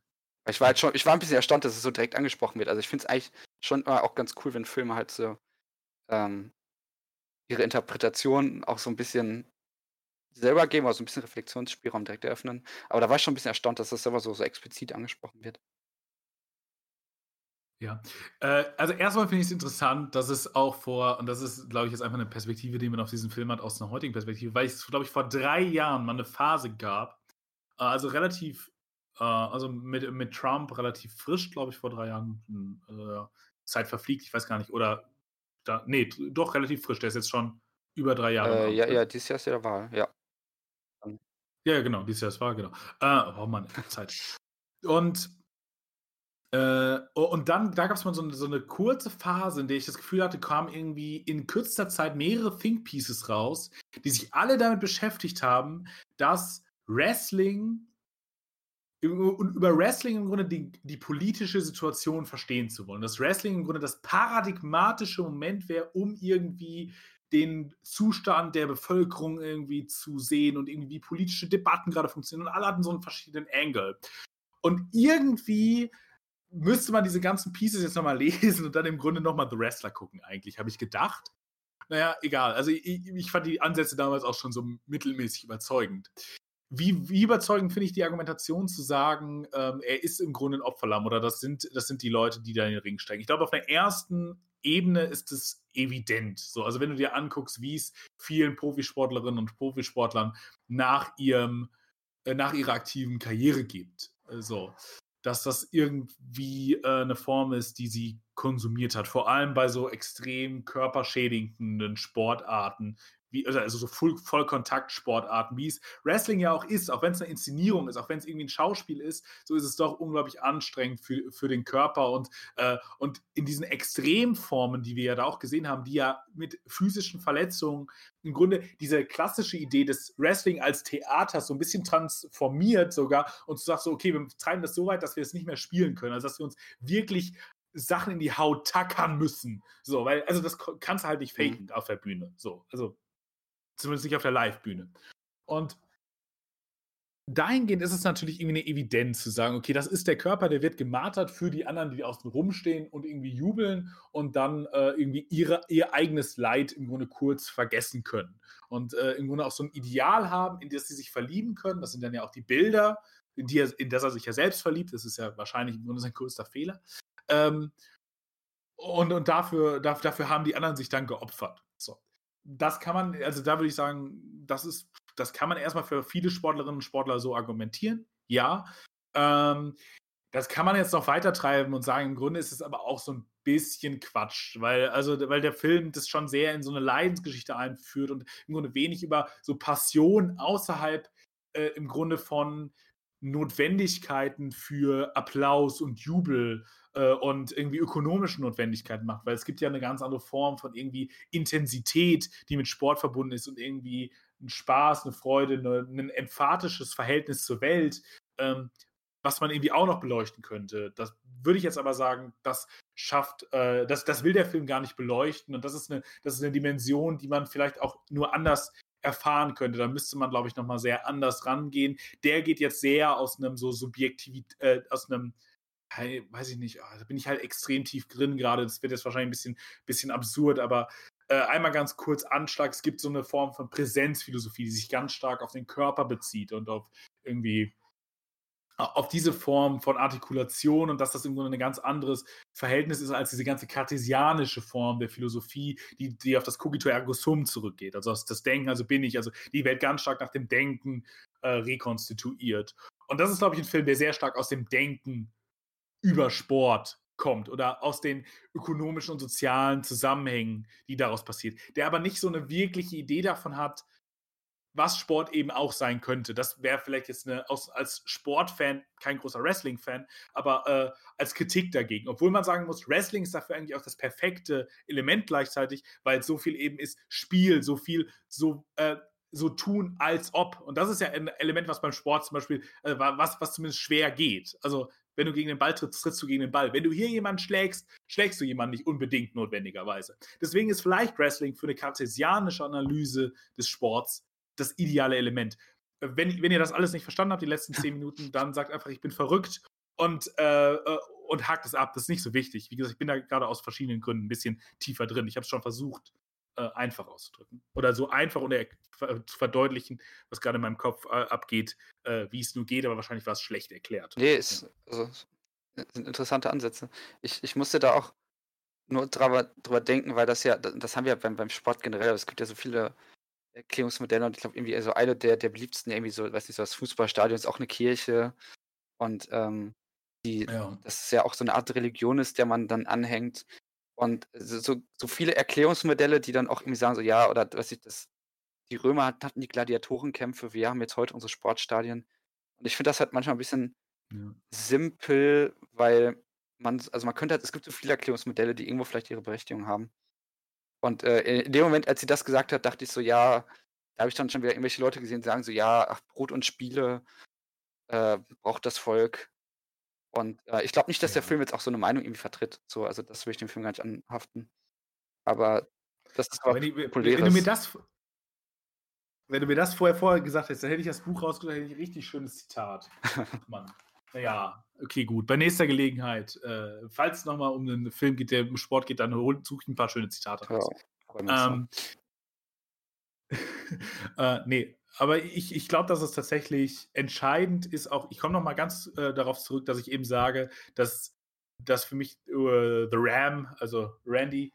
ich war halt schon, ich war ein bisschen erstaunt, dass es so direkt angesprochen wird. Also ich finde es eigentlich schon immer auch ganz cool, wenn Filme halt so ähm, ihre Interpretation auch so ein bisschen selber geben, also ein bisschen Reflexionsspielraum direkt eröffnen. Aber da war ich schon ein bisschen erstaunt, dass das selber so, so explizit angesprochen wird. Ja, äh, also erstmal finde ich es interessant, dass es auch vor, und das ist, glaube ich, jetzt einfach eine Perspektive, die man auf diesen Film hat, aus einer heutigen Perspektive, weil es, glaube ich, vor drei Jahren mal eine Phase gab, äh, also relativ, äh, also mit, mit Trump relativ frisch, glaube ich, vor drei Jahren, äh, Zeit verfliegt, ich weiß gar nicht, oder, da, nee, doch relativ frisch, der ist jetzt schon über drei Jahre. Äh, ja, ja, dieses Jahr ist ja der Wahl, ja. Ja, genau, dieses Jahr ist Wahl, genau. Äh, oh Mann, Zeit. Und äh, und dann, da gab es mal so eine, so eine, kurze Phase, in der ich das Gefühl hatte, kamen irgendwie in kürzester Zeit mehrere Think Pieces raus, die sich alle damit beschäftigt haben, dass Wrestling und über Wrestling im Grunde die, die, politische Situation verstehen zu wollen. Dass Wrestling im Grunde das paradigmatische Moment wäre, um irgendwie den Zustand der Bevölkerung irgendwie zu sehen und irgendwie politische Debatten gerade funktionieren und alle hatten so einen verschiedenen Angle. Und irgendwie müsste man diese ganzen Pieces jetzt nochmal lesen und dann im Grunde nochmal The Wrestler gucken, eigentlich, habe ich gedacht. Naja, egal. Also ich, ich, fand die Ansätze damals auch schon so mittelmäßig überzeugend. Wie, wie überzeugend finde ich die Argumentation zu sagen, ähm, er ist im Grunde ein Opferlamm oder das sind, das sind die Leute, die da in den Ring steigen. Ich glaube, auf der ersten Ebene ist es evident. So, also wenn du dir anguckst, wie es vielen Profisportlerinnen und Profisportlern nach ihrem, äh, nach ihrer aktiven Karriere gibt. So dass das irgendwie äh, eine Form ist, die sie konsumiert hat. Vor allem bei so extrem körperschädigenden Sportarten wie, also, also so Voll Vollkontakt-Sportarten, wie es Wrestling ja auch ist, auch wenn es eine Inszenierung ist, auch wenn es irgendwie ein Schauspiel ist, so ist es doch unglaublich anstrengend für, für den Körper und, äh, und in diesen Extremformen, die wir ja da auch gesehen haben, die ja mit physischen Verletzungen im Grunde diese klassische Idee des Wrestling als Theater so ein bisschen transformiert sogar und du sagst so, okay, wir treiben das so weit, dass wir es nicht mehr spielen können, also dass wir uns wirklich Sachen in die Haut tackern müssen. So, weil, also das kannst du halt nicht mhm. faken mhm. auf der Bühne. So, also Zumindest nicht auf der Live-Bühne. Und dahingehend ist es natürlich irgendwie eine Evidenz zu sagen, okay, das ist der Körper, der wird gemartert für die anderen, die außen rumstehen und irgendwie jubeln und dann äh, irgendwie ihre, ihr eigenes Leid im Grunde kurz vergessen können. Und äh, im Grunde auch so ein Ideal haben, in das sie sich verlieben können. Das sind dann ja auch die Bilder, in, die er, in das er sich ja selbst verliebt. Das ist ja wahrscheinlich im Grunde sein größter Fehler. Ähm, und und dafür, dafür, dafür haben die anderen sich dann geopfert. Das kann man, also da würde ich sagen, das ist, das kann man erstmal für viele Sportlerinnen und Sportler so argumentieren. Ja. Ähm, das kann man jetzt noch weiter treiben und sagen, im Grunde ist es aber auch so ein bisschen Quatsch, weil, also, weil der Film das schon sehr in so eine Leidensgeschichte einführt und im Grunde wenig über so Passion außerhalb äh, im Grunde von Notwendigkeiten für Applaus und Jubel äh, und irgendwie ökonomische Notwendigkeiten macht, weil es gibt ja eine ganz andere Form von irgendwie Intensität, die mit Sport verbunden ist und irgendwie ein Spaß, eine Freude, eine, ein emphatisches Verhältnis zur Welt, ähm, was man irgendwie auch noch beleuchten könnte. Das würde ich jetzt aber sagen, das schafft, äh, das, das will der Film gar nicht beleuchten und das ist eine, das ist eine Dimension, die man vielleicht auch nur anders erfahren könnte. Da müsste man, glaube ich, nochmal sehr anders rangehen. Der geht jetzt sehr aus einem so Subjektivität, äh, aus einem weiß ich nicht, oh, da bin ich halt extrem tief drin gerade. Das wird jetzt wahrscheinlich ein bisschen, bisschen absurd, aber äh, einmal ganz kurz Anschlag. Es gibt so eine Form von Präsenzphilosophie, die sich ganz stark auf den Körper bezieht und auf irgendwie auf diese Form von Artikulation und dass das im Grunde ein ganz anderes Verhältnis ist als diese ganze kartesianische Form der Philosophie, die, die auf das Cogito ergo sum zurückgeht. Also das Denken, also bin ich, also die Welt ganz stark nach dem Denken äh, rekonstituiert. Und das ist, glaube ich, ein Film, der sehr stark aus dem Denken über Sport kommt oder aus den ökonomischen und sozialen Zusammenhängen, die daraus passiert, der aber nicht so eine wirkliche Idee davon hat, was Sport eben auch sein könnte. Das wäre vielleicht jetzt eine, als Sportfan kein großer Wrestling-Fan, aber äh, als Kritik dagegen. Obwohl man sagen muss, Wrestling ist dafür eigentlich auch das perfekte Element gleichzeitig, weil so viel eben ist Spiel, so viel, so, äh, so tun als ob. Und das ist ja ein Element, was beim Sport zum Beispiel, äh, was, was zumindest schwer geht. Also wenn du gegen den Ball trittst, trittst du gegen den Ball. Wenn du hier jemanden schlägst, schlägst du jemanden nicht unbedingt notwendigerweise. Deswegen ist vielleicht Wrestling für eine kartesianische Analyse des Sports das ideale Element. Wenn, wenn ihr das alles nicht verstanden habt, die letzten zehn Minuten, dann sagt einfach, ich bin verrückt und, äh, äh, und hakt es ab. Das ist nicht so wichtig. Wie gesagt, ich bin da gerade aus verschiedenen Gründen ein bisschen tiefer drin. Ich habe es schon versucht, äh, einfach auszudrücken. Oder so einfach und zu verdeutlichen, was gerade in meinem Kopf äh, abgeht, äh, wie es nur geht, aber wahrscheinlich war es schlecht erklärt. Nee, ist, also, sind interessante Ansätze. Ich, ich musste da auch nur drüber, drüber denken, weil das ja, das haben wir beim, beim Sport generell, es gibt ja so viele Erklärungsmodelle und ich glaube irgendwie also eine der, der beliebtesten irgendwie so, weiß nicht, so das Fußballstadion ist auch eine Kirche und ähm, die, ja. das ist ja auch so eine Art Religion ist, der man dann anhängt und so, so viele Erklärungsmodelle, die dann auch irgendwie sagen so, ja, oder was ich das, die Römer hatten die Gladiatorenkämpfe, wir haben jetzt heute unsere Sportstadien und ich finde das halt manchmal ein bisschen ja. simpel, weil man, also man könnte halt, es gibt so viele Erklärungsmodelle, die irgendwo vielleicht ihre Berechtigung haben. Und äh, in dem Moment, als sie das gesagt hat, dachte ich so, ja, da habe ich dann schon wieder irgendwelche Leute gesehen, die sagen so, ja, ach, Brot und Spiele äh, braucht das Volk. Und äh, ich glaube nicht, dass ja. der Film jetzt auch so eine Meinung irgendwie vertritt. So, also das will ich dem Film gar nicht anhaften. Aber das ist aber wenn, ich, wenn, du mir das wenn du mir das vorher vorher gesagt hättest, dann hätte ich das Buch rausgesucht, hätte ich ein richtig schönes Zitat. Mann. Ja, okay, gut. Bei nächster Gelegenheit, äh, falls es nochmal um einen Film geht, der um Sport geht, dann suche ich ein paar schöne Zitate raus. Ja, ähm, äh, nee, aber ich, ich glaube, dass es tatsächlich entscheidend ist, auch, ich komme nochmal ganz äh, darauf zurück, dass ich eben sage, dass das für mich uh, The Ram, also Randy,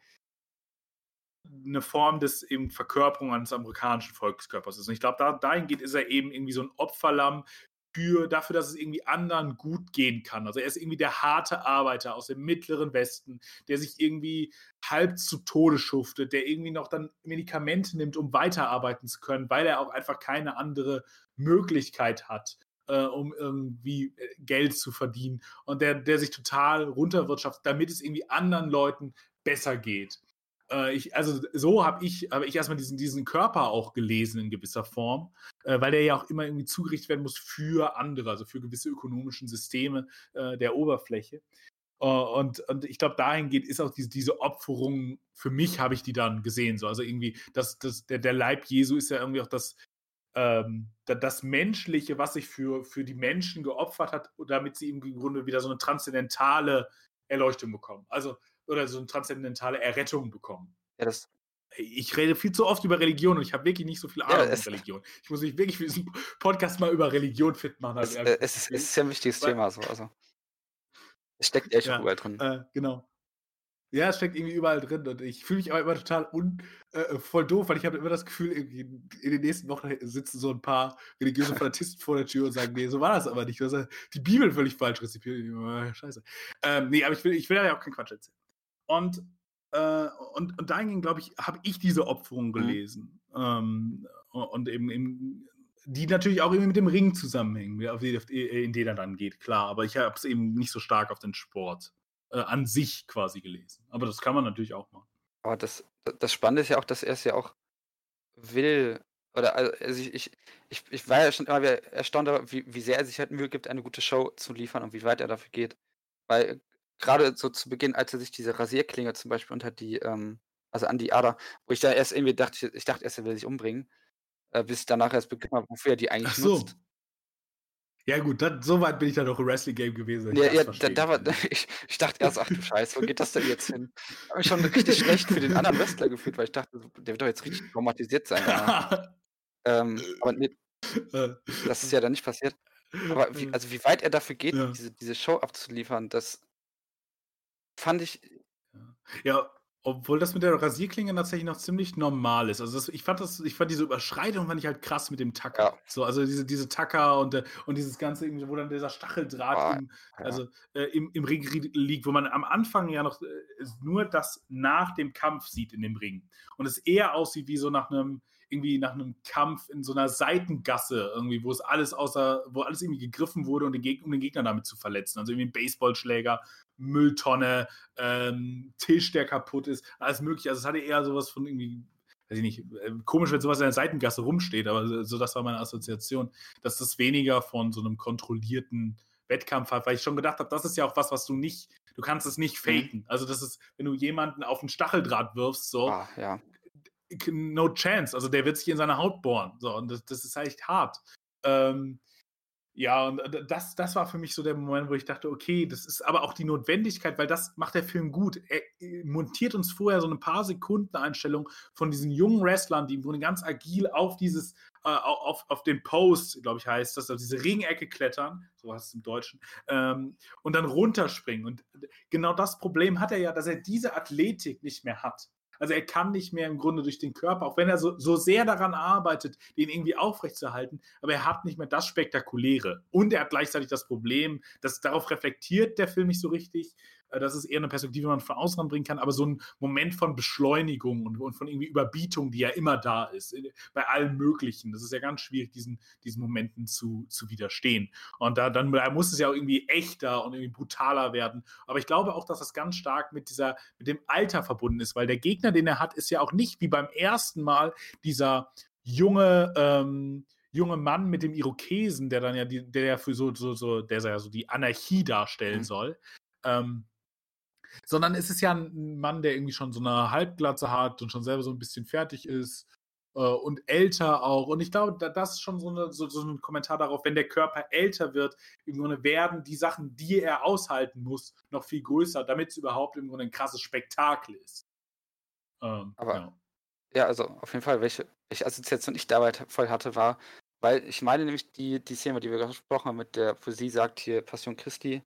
eine Form des eben Verkörperung eines amerikanischen Volkskörpers ist. Und ich glaube, da, dahingehend ist er eben irgendwie so ein Opferlamm für, dafür, dass es irgendwie anderen gut gehen kann. Also er ist irgendwie der harte Arbeiter aus dem mittleren Westen, der sich irgendwie halb zu Tode schuftet, der irgendwie noch dann Medikamente nimmt, um weiterarbeiten zu können, weil er auch einfach keine andere Möglichkeit hat, äh, um irgendwie äh, Geld zu verdienen. Und der, der sich total runterwirtschaftet, damit es irgendwie anderen Leuten besser geht. Äh, ich, also so habe ich, hab ich erstmal diesen, diesen Körper auch gelesen in gewisser Form, äh, weil der ja auch immer irgendwie zugerichtet werden muss für andere, also für gewisse ökonomischen Systeme äh, der Oberfläche. Uh, und, und ich glaube, dahingehend ist auch diese, diese Opferung, für mich habe ich die dann gesehen. So. Also irgendwie, das, das, der, der Leib Jesu ist ja irgendwie auch das, ähm, das Menschliche, was sich für, für die Menschen geopfert hat, damit sie im Grunde wieder so eine transzendentale Erleuchtung bekommen. Also oder so eine transzendentale Errettung bekommen. Ja, das ich rede viel zu oft über Religion und ich habe wirklich nicht so viel Ahnung ja, von Religion. Ich muss mich wirklich für diesen Podcast mal über Religion fit machen. Es, äh, es, ist, es, ist, ja ein wichtiges Weil, Thema. So. Also, es steckt echt ja, überall drin. Äh, genau. Ja, es steckt irgendwie überall drin und ich fühle mich aber immer total un, äh, voll doof, weil ich habe immer das Gefühl, in den nächsten Wochen sitzen so ein paar religiöse Fanatisten vor der Tür und sagen, nee, so war das aber nicht. Du hast die Bibel völlig falsch rezipiert. Scheiße. Ähm, nee, aber ich will, ich will ja auch keinen Quatsch erzählen. Und, äh, und, und dahingehend, glaube ich, habe ich diese Opferung mhm. gelesen. Mhm. Ähm, und eben, eben, die natürlich auch irgendwie mit dem Ring zusammenhängen, in den er dann geht, klar. Aber ich habe es eben nicht so stark auf den Sport äh, an sich quasi gelesen. Aber das kann man natürlich auch machen. Aber das, das Spannende ist ja auch, dass er es ja auch will. Oder also ich, ich, ich, ich war ja schon immer wieder erstaunt, wie, wie sehr er sich halt Mühe gibt, eine gute Show zu liefern und wie weit er dafür geht. Weil gerade so zu Beginn, als er sich diese Rasierklinge zum Beispiel unter die, ähm, also an die Ader, wo ich da erst irgendwie dachte, ich dachte erst, er will sich umbringen, äh, bis danach erst begriffen habe, wofür er die eigentlich Ach so. nutzt. Ja gut, dat, so weit bin ich dann noch im Wrestling-Game gewesen. Ja, ja da, da war, ich, ich, dachte erst, ach du Scheiße, wo geht das denn jetzt hin? Ich habe mich schon richtig schlecht für den anderen Wrestler gefühlt, weil ich dachte, der wird doch jetzt richtig traumatisiert sein. ähm, aber nee, äh. das ist ja dann nicht passiert. Aber wie, also wie weit er dafür geht, ja. diese, diese Show abzuliefern, das fand ich. Ja, Obwohl das mit der Rasierklinge tatsächlich noch ziemlich normal ist. Also das, ich fand das, ich fand diese Überschreitung fand ich halt krass mit dem Tacker. Ja. So, also diese, diese Tacker und, äh, und dieses Ganze, wo dann dieser Stacheldraht ah, im, ja. also, äh, im, im Ring liegt, wo man am Anfang ja noch äh, nur das nach dem Kampf sieht in dem Ring. Und es eher aussieht wie so nach einem, irgendwie nach einem Kampf in so einer Seitengasse, irgendwie, wo es alles außer, wo alles irgendwie gegriffen wurde, um den, Geg um den Gegner damit zu verletzen. Also irgendwie ein Baseballschläger Mülltonne, ähm, Tisch, der kaputt ist, alles mögliche. Also es hatte eher sowas von irgendwie, weiß ich nicht, äh, komisch, wenn sowas in der Seitengasse rumsteht, aber so das war meine Assoziation, dass das weniger von so einem kontrollierten Wettkampf hat, weil ich schon gedacht habe, das ist ja auch was, was du nicht, du kannst es nicht mhm. faken. Also das ist, wenn du jemanden auf einen Stacheldraht wirfst, so, ah, ja. No chance. Also der wird sich in seine Haut bohren. So, und das, das ist echt hart. Ähm, ja, und das, das war für mich so der Moment, wo ich dachte, okay, das ist aber auch die Notwendigkeit, weil das macht der Film gut. Er äh, montiert uns vorher so ein paar Sekunden Einstellung von diesen jungen Wrestlern, die im Grunde ganz agil auf dieses, äh, auf, auf den Post, glaube ich, heißt das, auf diese Ringecke klettern, so heißt es im Deutschen, ähm, und dann runterspringen. Und genau das Problem hat er ja, dass er diese Athletik nicht mehr hat. Also er kann nicht mehr im Grunde durch den Körper, auch wenn er so, so sehr daran arbeitet, den irgendwie aufrechtzuerhalten, aber er hat nicht mehr das Spektakuläre. Und er hat gleichzeitig das Problem, dass darauf reflektiert der Film nicht so richtig, das ist eher eine Perspektive, die man von außen ranbringen kann, aber so ein Moment von Beschleunigung und, und, von irgendwie Überbietung, die ja immer da ist, bei allen möglichen. Das ist ja ganz schwierig, diesen, diesen Momenten zu, zu widerstehen. Und da, dann da muss es ja auch irgendwie echter und irgendwie brutaler werden. Aber ich glaube auch, dass das ganz stark mit dieser, mit dem Alter verbunden ist, weil der Gegner, den er hat, ist ja auch nicht wie beim ersten Mal dieser junge, ähm, junge Mann mit dem Irokesen, der dann ja die, der ja für so, so, so, der ja so die Anarchie darstellen mhm. soll. Ähm, sondern es ist ja ein Mann, der irgendwie schon so eine Halbglatze hat und schon selber so ein bisschen fertig ist äh, und älter auch. Und ich glaube, da, das ist schon so, eine, so, so, ein Kommentar darauf, wenn der Körper älter wird, im Grunde werden die Sachen, die er aushalten muss, noch viel größer, damit es überhaupt im Grunde ein krasses Spektakel ist. Ähm, Aber ja. ja. also auf jeden Fall, welche, welche Assoziation ich dabei voll hatte, war, weil ich meine nämlich die, die Szene, die wir gesprochen haben, mit der, wo sie sagt, hier Passion Christi,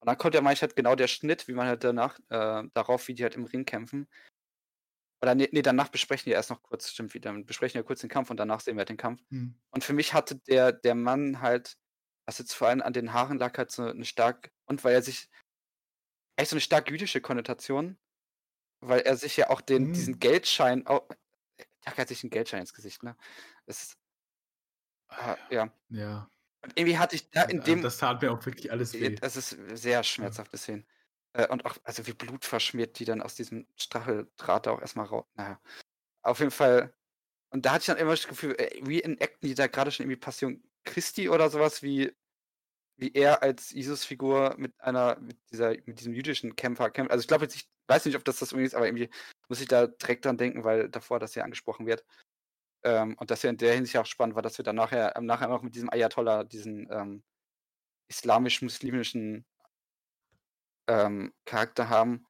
und dann kommt ja manchmal halt genau der Schnitt, wie man halt danach, äh, darauf, wie die halt im Ring kämpfen. Oder nee, nee, danach besprechen die erst noch kurz, stimmt, wie, dann besprechen wir kurz den Kampf und danach sehen wir halt den Kampf. Mhm. Und für mich hatte der, der Mann halt, was jetzt vor allem an den Haaren lag, halt so eine stark, und weil er sich, echt so eine stark jüdische Konnotation, weil er sich ja auch den, mhm. diesen Geldschein, auch, er hat sich einen Geldschein ins Gesicht, ne? Das ist, äh, ja. Ja. Und irgendwie hatte ich da in dem. Das tat mir auch wirklich alles weh. Das ist sehr schmerzhaft Szenen. Äh, und auch, also wie Blut verschmiert, die dann aus diesem Stacheldraht da auch erstmal raus. Naja. Auf jeden Fall. Und da hatte ich dann immer das Gefühl, äh, reenacten die da gerade schon irgendwie Passion Christi oder sowas, wie, wie er als Jesus-Figur mit einer, mit dieser, mit diesem jüdischen Kämpfer kämpft. Also ich glaube jetzt, ich weiß nicht, ob das das irgendwie ist, aber irgendwie muss ich da direkt dran denken, weil davor das hier angesprochen wird. Ähm, und das ja in der Hinsicht auch spannend war, dass wir dann nachher, ähm, nachher noch mit diesem Ayatollah diesen ähm, islamisch-muslimischen ähm, Charakter haben.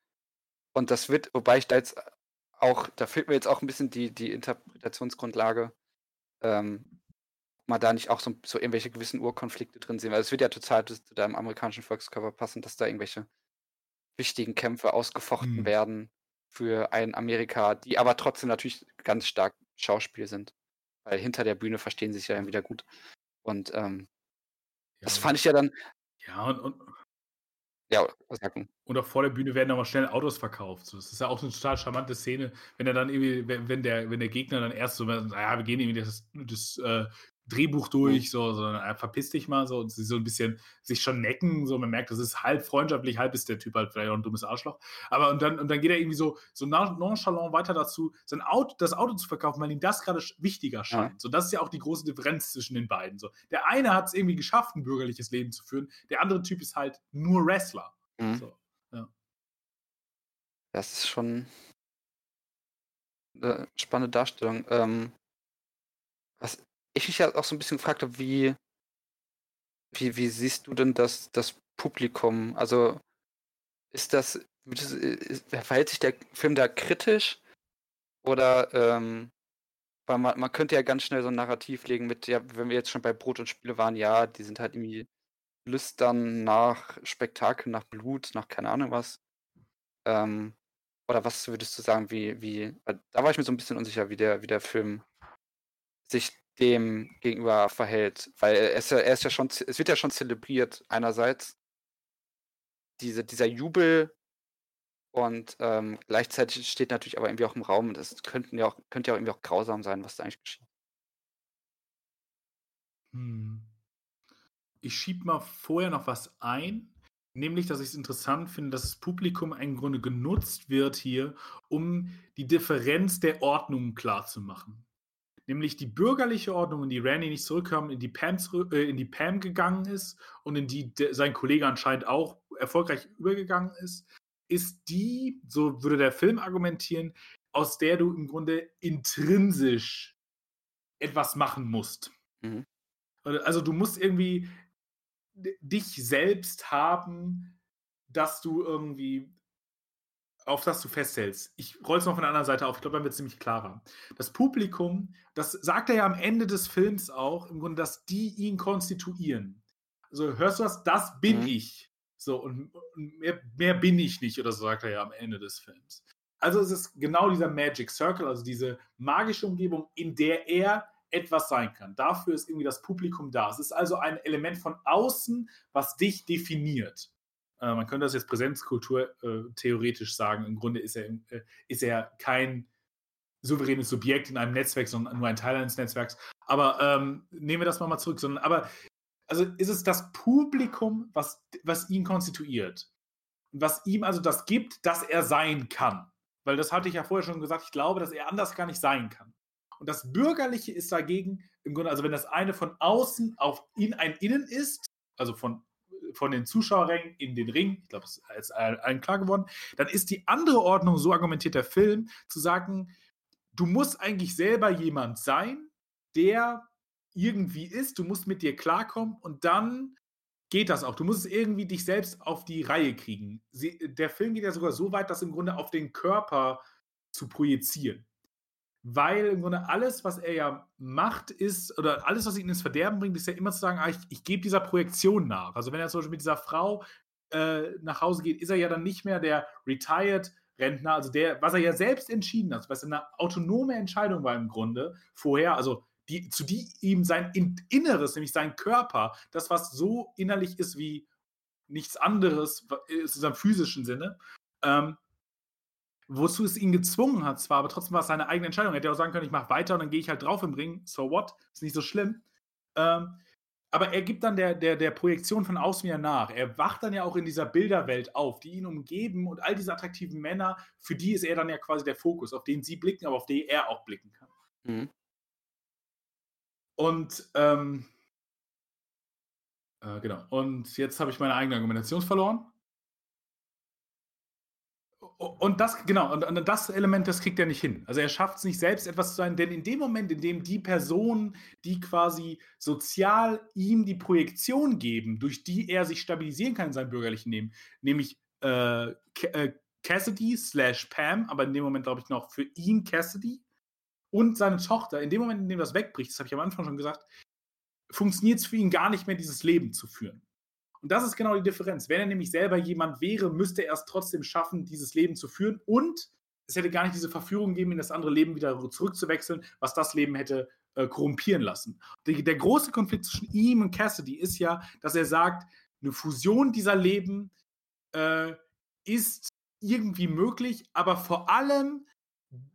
Und das wird, wobei ich da jetzt auch, da fehlt mir jetzt auch ein bisschen die, die Interpretationsgrundlage, ähm, mal da nicht auch so, so, irgendwelche gewissen Urkonflikte drin sehen, weil es wird ja total zu deinem amerikanischen Volkskörper passen, dass da irgendwelche wichtigen Kämpfe ausgefochten mhm. werden für ein Amerika, die aber trotzdem natürlich ganz stark Schauspiel sind. Weil hinter der Bühne verstehen sie sich ja dann wieder gut. Und ähm, ja. das fand ich ja dann. Ja, und, und ja, sagen? Und auch vor der Bühne werden aber schnell Autos verkauft. das ist ja auch so eine total charmante Szene, wenn er dann irgendwie, wenn, wenn der, wenn der Gegner dann erst so, naja, wir gehen irgendwie das, das äh, Drehbuch durch, so, sondern er verpiss dich mal so und sie so ein bisschen sich schon necken, so man merkt, das ist halb freundschaftlich, halb ist der Typ halt vielleicht auch ein dummes Arschloch. Aber und dann, und dann geht er irgendwie so, so nonchalant weiter dazu, sein Auto, das Auto zu verkaufen, weil ihm das gerade wichtiger scheint. Ja. So, das ist ja auch die große Differenz zwischen den beiden. So, der eine hat es irgendwie geschafft, ein bürgerliches Leben zu führen, der andere Typ ist halt nur Wrestler. Mhm. So, ja. Das ist schon eine spannende Darstellung. Ähm, was ich mich ja auch so ein bisschen gefragt habe, wie, wie, wie siehst du denn das, das Publikum? Also ist das, ist, verhält sich der Film da kritisch? Oder, ähm, weil man, man könnte ja ganz schnell so ein Narrativ legen mit, ja, wenn wir jetzt schon bei Brot und Spiele waren, ja, die sind halt irgendwie lüstern nach Spektakel, nach Blut, nach keine Ahnung was. Ähm, Oder was würdest du sagen, wie, wie, da war ich mir so ein bisschen unsicher, wie der, wie der Film sich dem gegenüber verhält. Weil er ist ja, er ist ja schon, es wird ja schon zelebriert, einerseits diese, dieser Jubel und ähm, gleichzeitig steht natürlich aber irgendwie auch im Raum, das könnten ja auch, könnte ja auch irgendwie auch grausam sein, was da eigentlich geschieht. Hm. Ich schieb mal vorher noch was ein, nämlich, dass ich es interessant finde, dass das Publikum im Grunde genutzt wird hier, um die Differenz der Ordnungen klarzumachen nämlich die bürgerliche Ordnung, in die Randy nicht zurückkam, in die Pam, äh, in die Pam gegangen ist und in die de, sein Kollege anscheinend auch erfolgreich übergegangen ist, ist die, so würde der Film argumentieren, aus der du im Grunde intrinsisch etwas machen musst. Mhm. Also du musst irgendwie dich selbst haben, dass du irgendwie auf das du festhältst. Ich roll es mal von der anderen Seite auf. Ich glaube, dann wird es ziemlich klarer. Das Publikum, das sagt er ja am Ende des Films auch, im Grunde, dass die ihn konstituieren. Also hörst du das? Das bin mhm. ich. So, und, und mehr, mehr, bin ich nicht, oder so sagt er ja am Ende des Films. Also es ist genau dieser Magic Circle, also diese magische Umgebung, in der er etwas sein kann. Dafür ist irgendwie das Publikum da. Es ist also ein Element von außen, was dich definiert. Äh, man könnte das jetzt Präsenzkultur äh, theoretisch sagen. Im Grunde ist er, äh, ist er kein souveränes Subjekt in einem Netzwerk, sondern nur ein Teil eines Netzwerks. Aber ähm, nehmen wir das mal, zurück. Sondern, aber also ist es das Publikum, was, was ihn konstituiert. Was ihm also das gibt, dass er sein kann. Weil das hatte ich ja vorher schon gesagt, ich glaube, dass er anders gar nicht sein kann. Und das Bürgerliche ist dagegen im Grunde, also wenn das eine von außen auf ihn ein Innen ist, also von von den Zuschauerrängen in den Ring, ich glaube, das ist allen klar geworden, dann ist die andere Ordnung, so argumentiert der Film, zu sagen, du musst eigentlich selber jemand sein, der irgendwie ist, du musst mit dir klarkommen und dann geht das auch. Du musst es irgendwie dich selbst auf die Reihe kriegen. Sie, der Film geht ja sogar so weit, das im Grunde auf den Körper zu projizieren weil im Grunde alles, was er ja macht, ist, oder alles, was ihn ins Verderben bringt, ist ja immer zu sagen, ah, ich, ich gebe dieser Projektion nach. Also wenn er zum Beispiel mit dieser Frau äh, nach Hause geht, ist er ja dann nicht mehr der Retired Rentner, also der, was er ja selbst entschieden hat, was eine autonome Entscheidung war im Grunde vorher, also die, zu die ihm sein Inneres, nämlich sein Körper, das, was so innerlich ist wie nichts anderes, in seinem physischen Sinne, ähm, wozu es ihn gezwungen hat, zwar, aber trotzdem war es seine eigene Entscheidung. Er hätte auch sagen können, ich mache weiter und dann gehe ich halt drauf im Ring. So what? Ist nicht so schlimm. Ähm, aber er gibt dann der, der, der Projektion von außen wieder nach. Er wacht dann ja auch in dieser Bilderwelt auf, die ihn umgeben und all diese attraktiven Männer, für die ist er dann ja quasi der Fokus, auf den sie blicken, aber auf den er auch blicken kann. Mhm. Und ähm, äh, genau. Und jetzt habe ich meine eigene Argumentation verloren und das, genau, und, und, das Element, das kriegt er nicht hin. Also er schafft es nicht selbst etwas zu sein, denn in dem Moment, in dem die Personen, die quasi sozial ihm die Projektion geben, durch die er sich stabilisieren kann in seinem bürgerlichen Leben, nämlich äh, äh, Cassidy slash Pam, aber in dem Moment glaube ich noch für ihn Cassidy und seine Tochter, in dem Moment, in dem das wegbricht, das habe ich am Anfang schon gesagt, funktioniert es für ihn gar nicht mehr, dieses Leben zu führen. Und das ist genau die Differenz. Wenn er nämlich selber jemand wäre, müsste er es trotzdem schaffen, dieses Leben zu führen. Und es hätte gar nicht diese Verführung gegeben, in das andere Leben wieder zurückzuwechseln, was das Leben hätte äh, korrumpieren lassen. Der, der große Konflikt zwischen ihm und Cassidy ist ja, dass er sagt, eine Fusion dieser Leben äh, ist irgendwie möglich, aber vor allem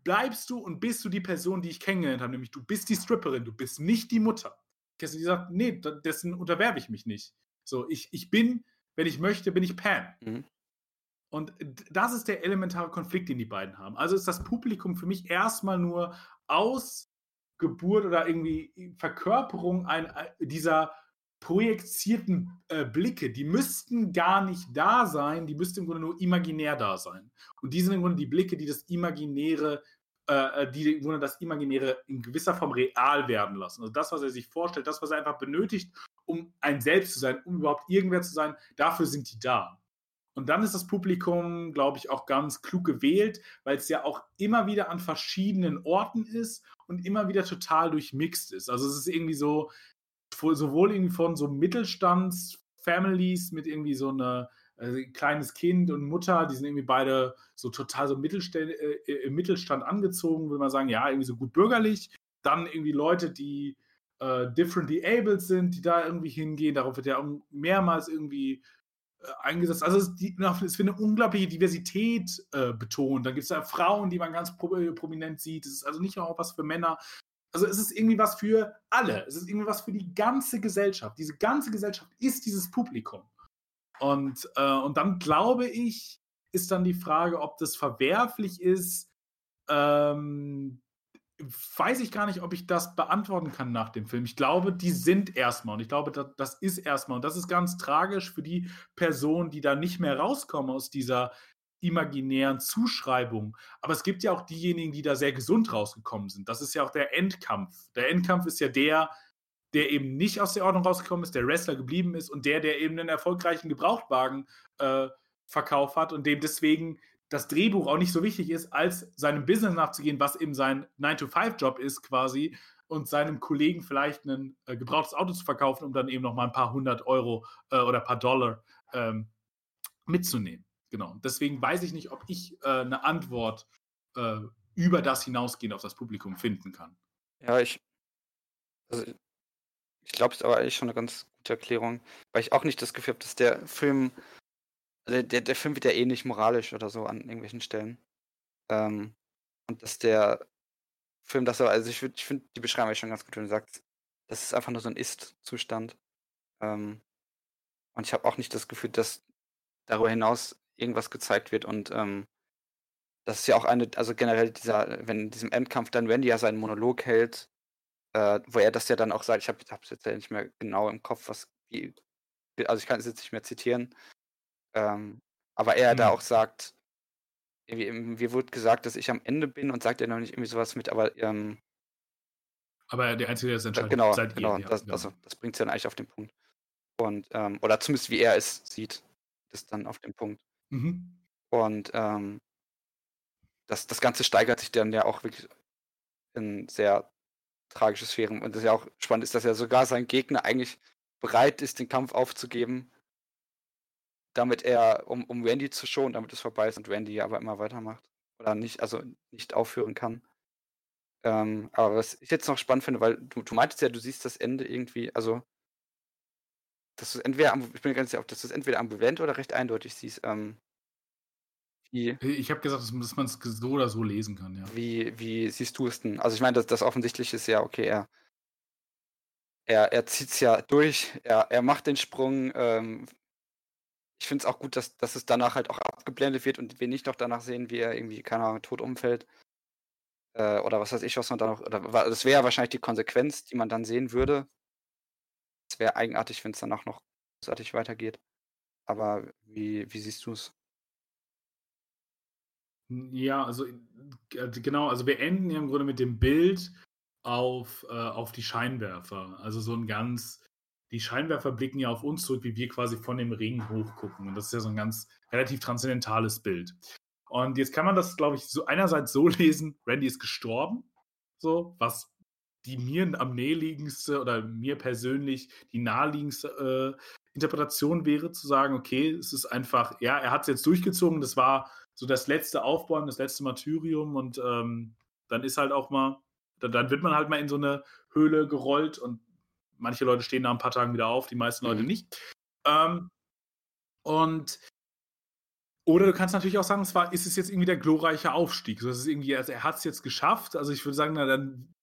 bleibst du und bist du die Person, die ich kennengelernt habe, nämlich du bist die Stripperin, du bist nicht die Mutter. Cassidy sagt, nee, dessen unterwerfe ich mich nicht. So, ich, ich bin, wenn ich möchte, bin ich Pam. Mhm. Und das ist der elementare Konflikt, den die beiden haben. Also ist das Publikum für mich erstmal nur Ausgeburt oder irgendwie Verkörperung ein, äh, dieser projizierten äh, Blicke, die müssten gar nicht da sein, die müssten im Grunde nur imaginär da sein. Und die sind im Grunde die Blicke, die das Imaginäre, äh, äh die im Grunde das Imaginäre in gewisser Form real werden lassen. Also das, was er sich vorstellt, das, was er einfach benötigt, um ein Selbst zu sein, um überhaupt irgendwer zu sein, dafür sind die da. Und dann ist das Publikum, glaube ich, auch ganz klug gewählt, weil es ja auch immer wieder an verschiedenen Orten ist und immer wieder total durchmixt ist. Also es ist irgendwie so, sowohl irgendwie von so Mittelstands-Families mit irgendwie so einer also kleines Kind und Mutter, die sind irgendwie beide so total so Mittelstand, äh, im Mittelstand angezogen, würde man sagen, ja, irgendwie so gut bürgerlich. Dann irgendwie Leute, die äh, differently abled sind, die da irgendwie hingehen. Darauf wird ja mehrmals irgendwie äh, eingesetzt. Also es, die, es wird eine unglaubliche Diversität äh, betont. Dann gibt es ja Frauen, die man ganz pro, äh, prominent sieht. Es ist also nicht auch was für Männer. Also es ist irgendwie was für alle. Es ist irgendwie was für die ganze Gesellschaft. Diese ganze Gesellschaft ist dieses Publikum. Und, äh, und dann glaube ich, ist dann die Frage, ob das verwerflich ist. Ähm, weiß ich gar nicht, ob ich das beantworten kann nach dem Film. Ich glaube, die sind erstmal und ich glaube, das, das ist erstmal und das ist ganz tragisch für die Personen, die da nicht mehr rauskommen aus dieser imaginären Zuschreibung. Aber es gibt ja auch diejenigen, die da sehr gesund rausgekommen sind. Das ist ja auch der Endkampf. Der Endkampf ist ja der, der eben nicht aus der Ordnung rausgekommen ist, der Wrestler geblieben ist und der, der eben einen erfolgreichen Gebrauchtwagen äh, verkauft hat und dem deswegen das Drehbuch auch nicht so wichtig ist, als seinem Business nachzugehen, was eben sein 9-to-5-Job ist quasi und seinem Kollegen vielleicht ein äh, gebrauchtes Auto zu verkaufen, um dann eben noch mal ein paar hundert Euro äh, oder ein paar Dollar ähm, mitzunehmen. Genau. Deswegen weiß ich nicht, ob ich äh, eine Antwort äh, über das hinausgehend auf das Publikum finden kann. Ja, ich, also ich glaube, es ist aber eigentlich schon eine ganz gute Erklärung, weil ich auch nicht das Gefühl habe, dass der Film, also der, der Film wird ja eh nicht moralisch oder so an irgendwelchen Stellen. Ähm, und dass der Film das aber, also ich, ich finde die Beschreibung schon ganz gut, wenn du sagst, das ist einfach nur so ein Ist-Zustand. Ähm, und ich habe auch nicht das Gefühl, dass darüber hinaus irgendwas gezeigt wird und ähm, das ist ja auch eine, also generell dieser, wenn in diesem Endkampf dann Wendy ja seinen Monolog hält, äh, wo er das ja dann auch sagt, ich habe es jetzt ja nicht mehr genau im Kopf, was, also ich kann es jetzt nicht mehr zitieren, ähm, aber er hm. da auch sagt, mir wurde gesagt, dass ich am Ende bin und sagt er noch nicht irgendwie sowas mit, aber ähm, aber der Einzige, der es entscheidet, genau, seid genau, ihr. Das, ja. Also, das bringt es dann eigentlich auf den Punkt. Und, ähm, oder zumindest wie er es sieht, das dann auf den Punkt. Mhm. Und ähm, das, das Ganze steigert sich dann ja auch wirklich in sehr tragische Sphären. Und das ja auch spannend ist, dass ja sogar sein Gegner eigentlich bereit ist, den Kampf aufzugeben, damit er, um, um Randy zu schonen, damit es vorbei ist und Randy aber immer weitermacht. Oder nicht, also nicht aufhören kann. Ähm, aber was ich jetzt noch spannend finde, weil du, du meintest ja, du siehst das Ende irgendwie, also dass du entweder, ich bin ganz sicher, ob das entweder ambivalent oder recht eindeutig siehst. Ähm, wie, ich habe gesagt, dass man es so oder so lesen kann, ja. Wie, wie siehst du es denn? Also ich meine, das, das Offensichtliche ist ja, okay, er, er, er zieht es ja durch, er, er macht den Sprung. Ähm, ich finde es auch gut, dass, dass es danach halt auch abgeblendet wird und wir nicht noch danach sehen, wie er irgendwie, keine Ahnung, tot umfällt. Äh, oder was weiß ich, was man da noch. Oder, das wäre ja wahrscheinlich die Konsequenz, die man dann sehen würde. Es wäre eigenartig, wenn es danach noch großartig weitergeht. Aber wie, wie siehst du es? Ja, also äh, genau, also wir enden ja im Grunde mit dem Bild auf, äh, auf die Scheinwerfer. Also so ein ganz, die Scheinwerfer blicken ja auf uns zurück, wie wir quasi von dem Ring hochgucken. Und das ist ja so ein ganz relativ transzendentales Bild. Und jetzt kann man das, glaube ich, so einerseits so lesen, Randy ist gestorben, so, was die mir am naheliegendste oder mir persönlich die naheliegendste äh, Interpretation wäre, zu sagen, okay, es ist einfach, ja, er hat es jetzt durchgezogen, das war so das letzte Aufbäumen, das letzte Martyrium und ähm, dann ist halt auch mal, dann, dann, wird man halt mal in so eine Höhle gerollt und manche Leute stehen nach ein paar Tagen wieder auf, die meisten Leute mhm. nicht. Ähm, und oder du kannst natürlich auch sagen, es war, ist es jetzt irgendwie der glorreiche Aufstieg. So, ist irgendwie, also er hat es jetzt geschafft. Also ich würde sagen, na, dann,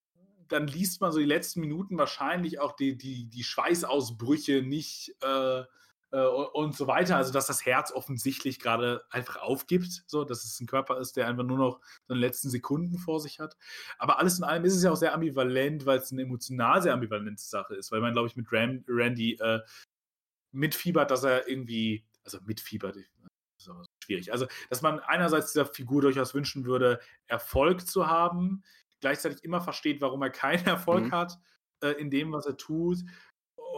dann liest man so die letzten Minuten wahrscheinlich auch die, die, die Schweißausbrüche nicht äh, äh, und so weiter. Also, dass das Herz offensichtlich gerade einfach aufgibt, so, dass es ein Körper ist, der einfach nur noch seine letzten Sekunden vor sich hat. Aber alles in allem ist es ja auch sehr ambivalent, weil es eine emotional sehr ambivalente Sache ist, weil man, glaube ich, mit Ram Randy äh, mitfiebert, dass er irgendwie, also mitfiebert, ist aber schwierig. Also, dass man einerseits dieser Figur durchaus wünschen würde, Erfolg zu haben, gleichzeitig immer versteht, warum er keinen Erfolg mhm. hat äh, in dem, was er tut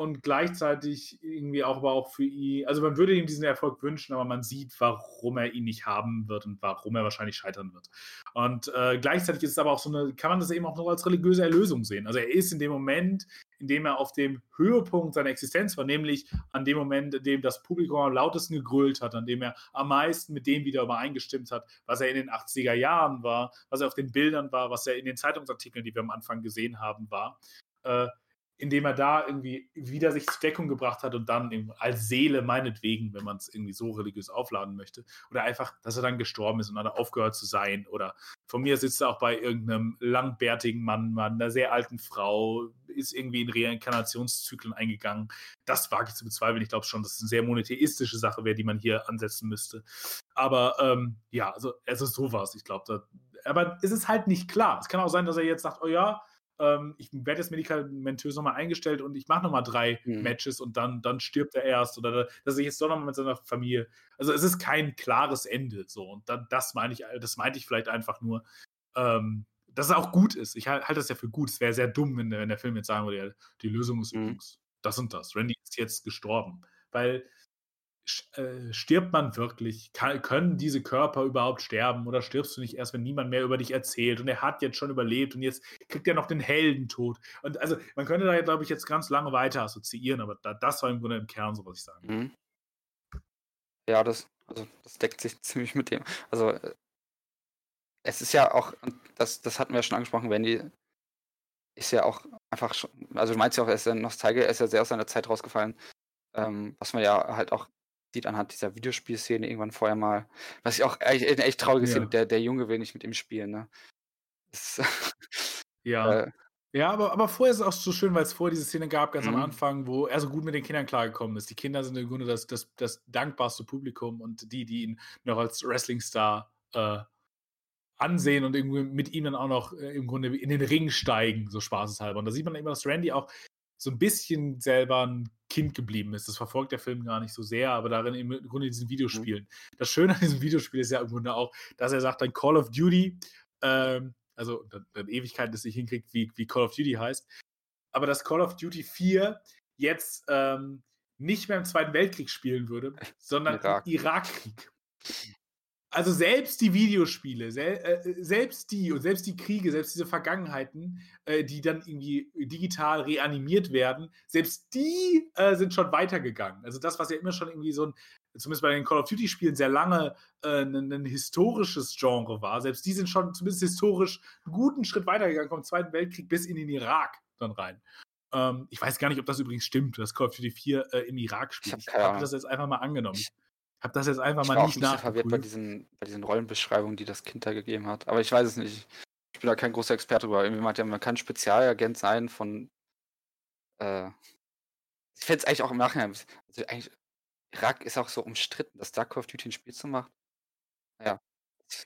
und gleichzeitig irgendwie auch, aber auch für ihn, also man würde ihm diesen Erfolg wünschen, aber man sieht, warum er ihn nicht haben wird und warum er wahrscheinlich scheitern wird. Und äh, gleichzeitig ist es aber auch so eine, kann man das eben auch noch als religiöse Erlösung sehen. Also er ist in dem Moment, in dem er auf dem Höhepunkt seiner Existenz war, nämlich an dem Moment, in dem das Publikum am lautesten gegrölt hat, an dem er am meisten mit dem wieder übereingestimmt hat, was er in den 80er Jahren war, was er auf den Bildern war, was er in den Zeitungsartikeln, die wir am Anfang gesehen haben, war. Äh, indem er da irgendwie wieder sich zur Deckung gebracht hat und dann als Seele meinetwegen, wenn man es irgendwie so religiös aufladen möchte, oder einfach, dass er dann gestorben ist und dann aufgehört zu sein. Oder von mir sitzt er auch bei irgendeinem langbärtigen Mann, Mann, einer sehr alten Frau, ist irgendwie in Reinkarnationszyklen eingegangen. Das wage ich zu bezweifeln. Ich glaube schon, dass es eine sehr monotheistische Sache wäre, die man hier ansetzen müsste. Aber ähm, ja, also, also sowas, ich glaube, aber es ist halt nicht klar. Es kann auch sein, dass er jetzt sagt, oh ja, ähm, ich werde jetzt medikamentös nochmal eingestellt und ich mache nochmal drei mhm. Matches und dann, dann stirbt er erst oder dass ich jetzt doch nochmal mit seiner Familie. Also es ist kein klares Ende so und dann, das meine ich, das meinte ich vielleicht einfach nur, ähm, dass es auch gut ist. Ich halte halt das ja für gut. Es wäre sehr dumm, wenn der, wenn der Film jetzt sagen würde, die Lösung ist mhm. übrigens das und das. Randy ist jetzt gestorben. Weil stirbt man wirklich? Kann, können diese Körper überhaupt sterben oder stirbst du nicht erst, wenn niemand mehr über dich erzählt? Und er hat jetzt schon überlebt und jetzt kriegt er noch den Heldentod. Und also man könnte da, glaube ich, jetzt ganz lange weiter assoziieren, aber da, das war im Grunde im Kern so, was ich sagen mhm. Ja, das, also das deckt sich ziemlich mit dem. Also äh, es ist ja auch, das, das hatten wir ja schon angesprochen, Wendy ist ja auch einfach schon, also du meinst ja auch, er ist ja Nostalgie, er ist ja sehr aus seiner Zeit rausgefallen. Ähm, was man ja halt auch sieht anhand dieser Videospielszene irgendwann vorher mal, was ich auch echt, echt traurig ja. der, der Junge will nicht mit ihm spielen, ne? Das, ja. Äh, ja, aber, aber vorher ist es auch so schön, weil es vorher diese Szene gab, ganz mhm. am Anfang, wo er so gut mit den Kindern klargekommen ist. Die Kinder sind im Grunde das, das, das dankbarste Publikum und die, die ihn noch als Wrestling-Star äh, ansehen und irgendwie mit ihm dann auch noch äh, im Grunde in den Ring steigen, so spaßeshalber. Und da sieht man immer, dass Randy auch so ein bisschen selber ein Kind geblieben ist. Das verfolgt der Film gar nicht so sehr, aber darin im Grunde in diesen mhm. Videospielen. Mhm. Das Schöne an diesem Videospiel ist ja im Grunde auch, dass er sagt, dann Call of Duty, ähm, also dann Ewigkeit, dass ich hinkriegt, wie, wie Call of Duty heißt. Aber dass Call of Duty 4 jetzt ähm, nicht mehr im Zweiten Weltkrieg spielen würde, sondern Irak. Irakkrieg also selbst die Videospiele, sel äh, selbst die und selbst die Kriege, selbst diese Vergangenheiten, äh, die dann irgendwie digital reanimiert werden, selbst die äh, sind schon weitergegangen. Also das, was ja immer schon irgendwie so ein, zumindest bei den Call of Duty-Spielen sehr lange ein, äh, ein, historisches Genre war, selbst die sind schon zumindest historisch einen guten Schritt weitergegangen vom Zweiten Weltkrieg bis in den Irak dann rein. Ähm, ich weiß gar nicht, ob das übrigens stimmt, dass Call of Duty 4 äh, im Irak spielt. Ich habe hab das jetzt einfach mal angenommen habe das jetzt einfach ich mal nicht ein verwirrt bei diesen, bei diesen Rollenbeschreibungen, die das Kind da gegeben hat. Aber ich weiß es nicht. Ich bin da kein großer Experte drüber. Irgendwie meint ja, man kann Spezialagent sein von. Äh, ich fände es eigentlich auch im Nachhinein. Also eigentlich, Irak ist auch so umstritten, dass Dark of Duty ein Spiel zu macht. Ja.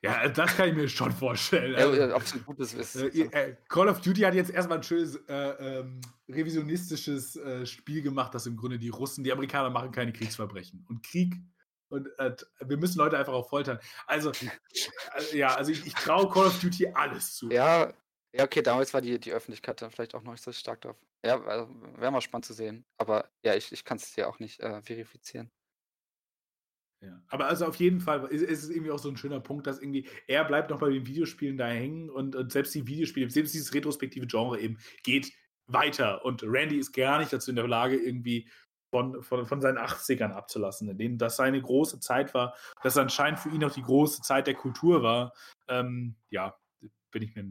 Ja, das kann ich mir schon vorstellen. Also, ja, ob es ein gutes ist. Äh, äh, Call of Duty hat jetzt erstmal ein schönes äh, ähm, revisionistisches äh, Spiel gemacht, dass im Grunde die Russen, die Amerikaner machen keine Kriegsverbrechen. Und Krieg und äh, wir müssen Leute einfach auch foltern. Also, äh, ja, also ich, ich traue Call of Duty alles zu. Ja, ja, okay, damals war die, die Öffentlichkeit dann vielleicht auch noch nicht so stark drauf. Ja, also, wäre mal spannend zu sehen. Aber ja, ich, ich kann es dir auch nicht äh, verifizieren. Ja, aber also auf jeden Fall ist, ist, es irgendwie auch so ein schöner Punkt, dass irgendwie er bleibt noch bei den Videospielen da hängen und, und selbst die Videospiele, selbst dieses retrospektive Genre eben geht weiter und Randy ist gar nicht dazu in der Lage, irgendwie von, von, von seinen 80ern abzulassen, in denen das seine große Zeit war, das anscheinend für ihn auch die große Zeit der Kultur war. Ähm, ja, bin ich mir,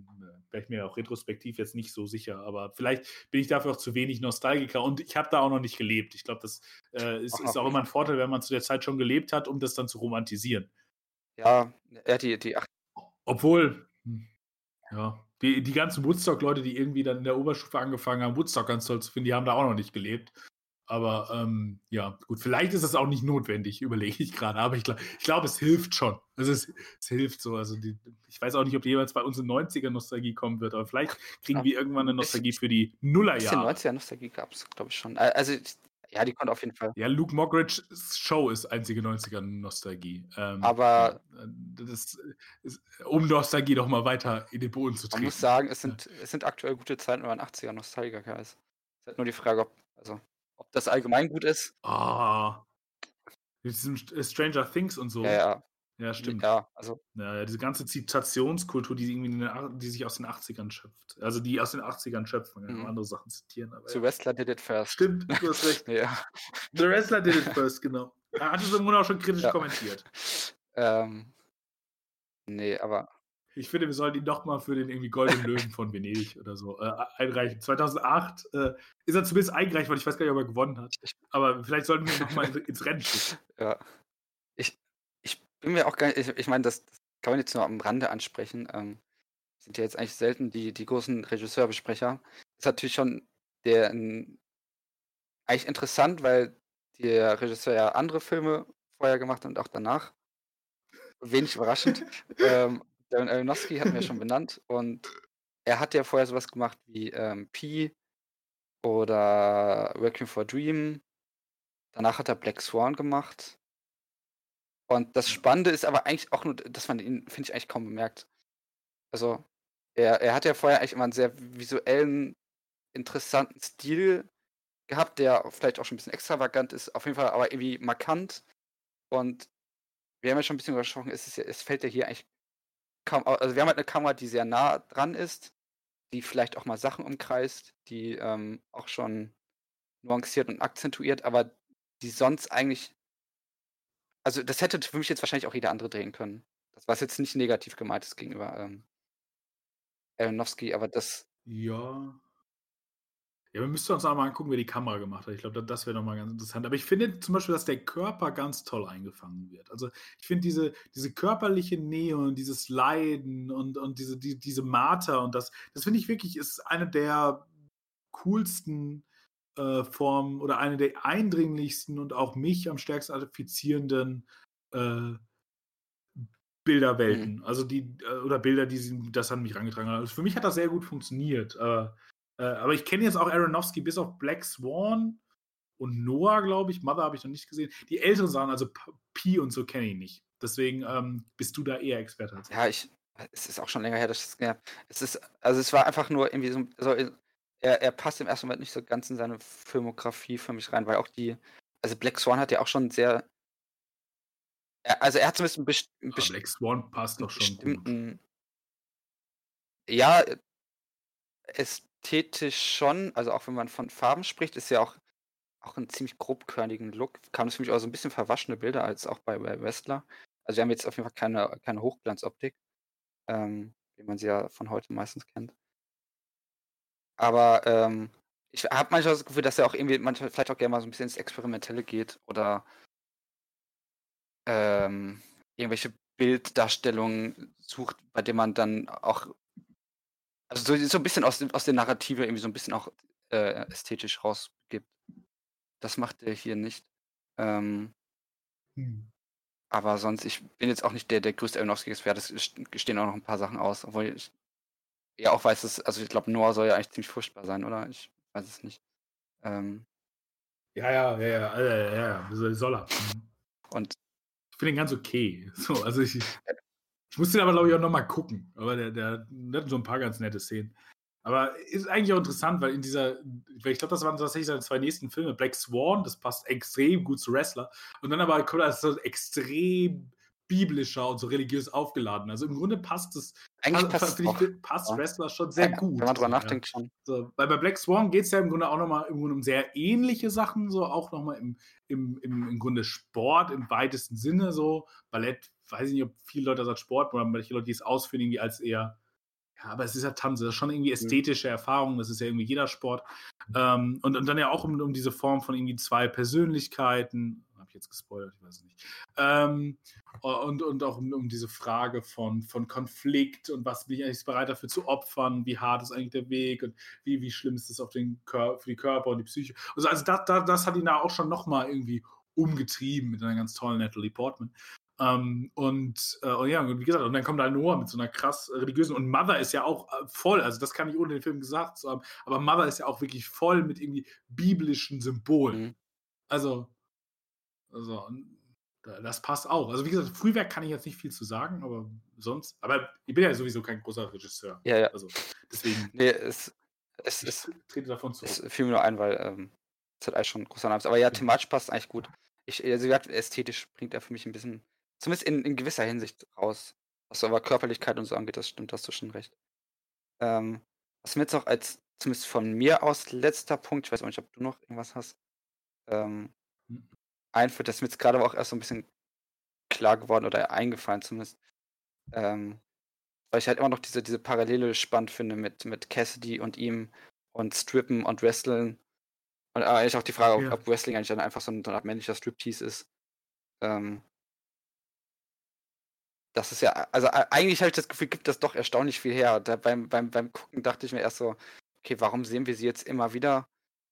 wäre ich mir auch retrospektiv jetzt nicht so sicher, aber vielleicht bin ich dafür auch zu wenig Nostalgiker und ich habe da auch noch nicht gelebt. Ich glaube, das äh, ist, ist, auch immer ein Vorteil, wenn man zu der Zeit schon gelebt hat, um das dann zu romantisieren. Ja, er die, die ach Obwohl, hm, ja, die, die ganzen Woodstock-Leute, die irgendwie dann in der Oberstufe angefangen haben, Woodstock ganz toll zu finden, die haben da auch noch nicht gelebt. Aber ähm, ja, gut, vielleicht ist es auch nicht notwendig, überlege ich gerade. Aber ich glaube, ich glaub, es hilft schon. Also es, es hilft so. Also die, ich weiß auch nicht, ob jemals bei uns eine 90er-Nostalgie kommen wird, aber vielleicht kriegen ja. wir irgendwann eine Nostalgie für die Nullerjahre. Ein 90er-Nostalgie gab es, glaube ich, schon. Also ja, die konnte auf jeden Fall. Ja, Luke Mockridge's Show ist einzige 90er-Nostalgie. Ähm, aber äh, das ist, um Nostalgie doch mal weiter in den Boden zu treten. Man muss sagen, es sind, ja. es sind aktuell gute Zeiten, wenn man 80er-Nostalgiker ist. Es ist halt nur die Frage, ob, also Ob das allgemein gut ist? Ah. Mit diesem äh, Stranger Things und so. Ja, ja. Ja, stimmt. Ja, also. Ja, diese ganze Zitationskultur, die, irgendwie die sich aus den 80ern schöpft. Also die aus den 80ern schöpft, man kann mhm. andere Sachen zitieren. Aber The ja. Wrestler did it first. Stimmt, du hast recht. ja. The Wrestler did it first, genau. Er hat es im Grunde auch schon kritisch ja. kommentiert. Ähm, nee, aber. Ich finde, wir sollten ihn doch mal für den irgendwie Goldenen Löwen von Venedig oder so äh, einreichen. 2008 äh, ist er zumindest eingereicht worden. Ich weiß gar nicht, ob er gewonnen hat. Aber vielleicht sollten wir ihn noch mal ins Rennen schicken. Ja. Ich, bin mir auch gar nicht, ich, ich meine, das, das, kann man jetzt nur am Rande ansprechen. Ähm, sind ja jetzt eigentlich selten die, die großen Regisseurbesprecher. Ist natürlich schon der ein, eigentlich interessant, weil der Regisseur ja andere Filme vorher gemacht hat und auch danach. Wenig überraschend. ähm, Darren Aronofsky hatten wir schon benannt und er hat ja vorher sowas gemacht wie ähm, Pi oder Working for a Dream. Danach hat er Black Swan gemacht. Und das Spannende ist aber eigentlich auch nur, dass man ihn, finde ich, eigentlich kaum bemerkt. Also, er, er hat ja vorher eigentlich immer einen sehr visuellen, interessanten Stil gehabt, der vielleicht auch schon ein bisschen extravagant ist, auf jeden Fall aber irgendwie markant. Und wir haben ja schon ein bisschen gesprochen, es, ist, es fällt ja hier eigentlich kaum, also wir haben halt eine Kamera, die sehr nah dran ist, die vielleicht auch mal Sachen umkreist, die ähm, auch schon nuanciert und akzentuiert, aber die sonst eigentlich also das hätte für mich jetzt wahrscheinlich auch jeder andere drehen können. Das war jetzt nicht negativ gemeint ist gegenüber ähm, Aronofsky, aber das. Ja. Ja, wir müssten uns auch mal angucken, wer die Kamera gemacht hat. Ich glaube, das wäre nochmal ganz interessant. Aber ich finde zum Beispiel, dass der Körper ganz toll eingefangen wird. Also ich finde diese, diese körperliche Nähe und dieses Leiden und, und diese, die, diese Marter und das, das finde ich wirklich, ist eine der coolsten äh, Form oder eine der eindringlichsten und auch mich am stärksten identifizierenden äh, Bilderwelten. Mhm. Also die, äh, oder Bilder, die sie, das an mich rangetragen haben. Also für mich hat das sehr gut funktioniert. Äh, äh, aber ich kenne jetzt auch Aronofsky bis auf Black Swan und Noah, glaube ich. Mother habe ich noch nicht gesehen. Die älteren Sachen, also Pi und so kenne ich nicht. Deswegen ähm, bist du da eher Experte. Ja, ich, es ist auch schon länger her, dass ich das ja, es ist, also es war einfach nur irgendwie so, so er, er passt im ersten Moment nicht so ganz in seine Filmografie für mich rein, weil auch die, also Black Swan hat ja auch schon sehr, also er hat zumindest ein best, best Black Swan passt doch schon gut. Ja, ästhetisch schon, also auch wenn man von Farben spricht, ist ja auch, auch einen ziemlich grobkörnigen Look. Kam es für mich auch so ein bisschen verwaschene Bilder als auch bei, bei Westler. Also wir haben jetzt auf jeden Fall keine, keine Hochglanzoptik, ähm, wie man sie ja von heute meistens kennt. Aber ähm, ich habe manchmal das Gefühl, dass er auch irgendwie manchmal vielleicht auch gerne mal so ein bisschen ins Experimentelle geht oder ähm, irgendwelche Bilddarstellungen sucht, bei denen man dann auch also so, so ein bisschen aus, aus der Narrative irgendwie so ein bisschen auch äh, ästhetisch rausgibt. Das macht er hier nicht. Ähm, hm. Aber sonst, ich bin jetzt auch nicht der, der größte Aronofsky-Experte. Es stehen auch noch ein paar Sachen aus, obwohl ich ja auch weiß, dass, also ich glaube, Noah soll ja eigentlich ziemlich furchtbar sein, oder? Ich weiß es nicht. Ähm, ja, ja, ja, ja, ja, ja, ja, soll er. Mhm. Und ich finde ihn ganz okay. So, also ich, ich muss den aber, glaube ich, auch nochmal gucken. Aber der, der, der hat so ein paar ganz nette Szenen. Aber ist eigentlich auch interessant, weil in dieser, ich glaube, das waren tatsächlich seine zwei nächsten Filme. Black Swan, das passt extrem gut zu Wrestler. Und dann aber kommt das so extrem biblischer und so religiös aufgeladen. Also im Grunde passt es, Eigentlich passt, passt, ich, passt ja. Wrestler schon sehr ja, gut. Wenn man drüber nachdenkt, ja. schon. So, weil bei Black Swan geht es ja im Grunde auch nochmal um sehr ähnliche Sachen, so auch nochmal im, im, im, im Grunde Sport im weitesten Sinne, so Ballett, weiß ich nicht, ob viele Leute das als Sport oder manche Leute, die es ausführen, irgendwie als eher ja, aber es ist ja Tanz, das ist schon irgendwie ästhetische Erfahrung, das ist ja irgendwie jeder Sport. Ähm, und, und dann ja auch um, um diese Form von irgendwie zwei Persönlichkeiten, habe ich jetzt gespoilert, ich weiß es nicht. Ähm, und, und auch um, um, diese Frage von, von Konflikt und was bin ich eigentlich bereit dafür zu opfern, wie hart ist eigentlich der Weg und wie, wie schlimm ist es auf den Kör für die Körper und die Psyche. Also, also das, das, das hat ihn da auch schon nochmal irgendwie umgetrieben mit einer ganz tollen Natalie Portman. Ähm, und, äh, und, ja, wie gesagt, und dann kommt da Noah mit so einer krass religiösen und Mother ist ja auch äh, voll, also das kann ich ohne den Film gesagt zu haben, aber Mother ist ja auch wirklich voll mit irgendwie biblischen Symbolen. Mhm. Also, also, das passt auch. Also, wie gesagt, Frühwerk kann ich jetzt nicht viel zu sagen, aber sonst, aber ich bin ja sowieso kein großer Regisseur. Ja, ja. Also, deswegen. Nee, es, es, es trete davon zu. Es fiel mir nur ein, weil ähm, Das hat eigentlich schon großer Name. Aber ja, thematisch passt eigentlich gut. Ich, also, ästhetisch bringt er für mich ein bisschen, zumindest in, in gewisser Hinsicht raus. Was aber Körperlichkeit und so angeht, das stimmt, hast du schon recht. Ähm, was mir jetzt noch als, zumindest von mir aus, letzter Punkt, ich weiß auch nicht, ob du noch irgendwas hast, ähm, hm. einführt, das ist mir jetzt gerade auch erst so ein bisschen klar geworden oder eingefallen zumindest. Ähm, weil ich halt immer noch diese, diese Parallele spannend finde mit, mit Cassidy und ihm und Strippen und Wrestling. Und eigentlich auch die Frage, ja. ob, Wrestling eigentlich dann einfach so ein, so ein männlicher Striptease ist. Ähm, das ist ja, also eigentlich habe ich das Gefühl, gibt das doch erstaunlich viel her. Da beim, beim, beim Gucken dachte ich mir erst so, okay, warum sehen wir sie jetzt immer wieder?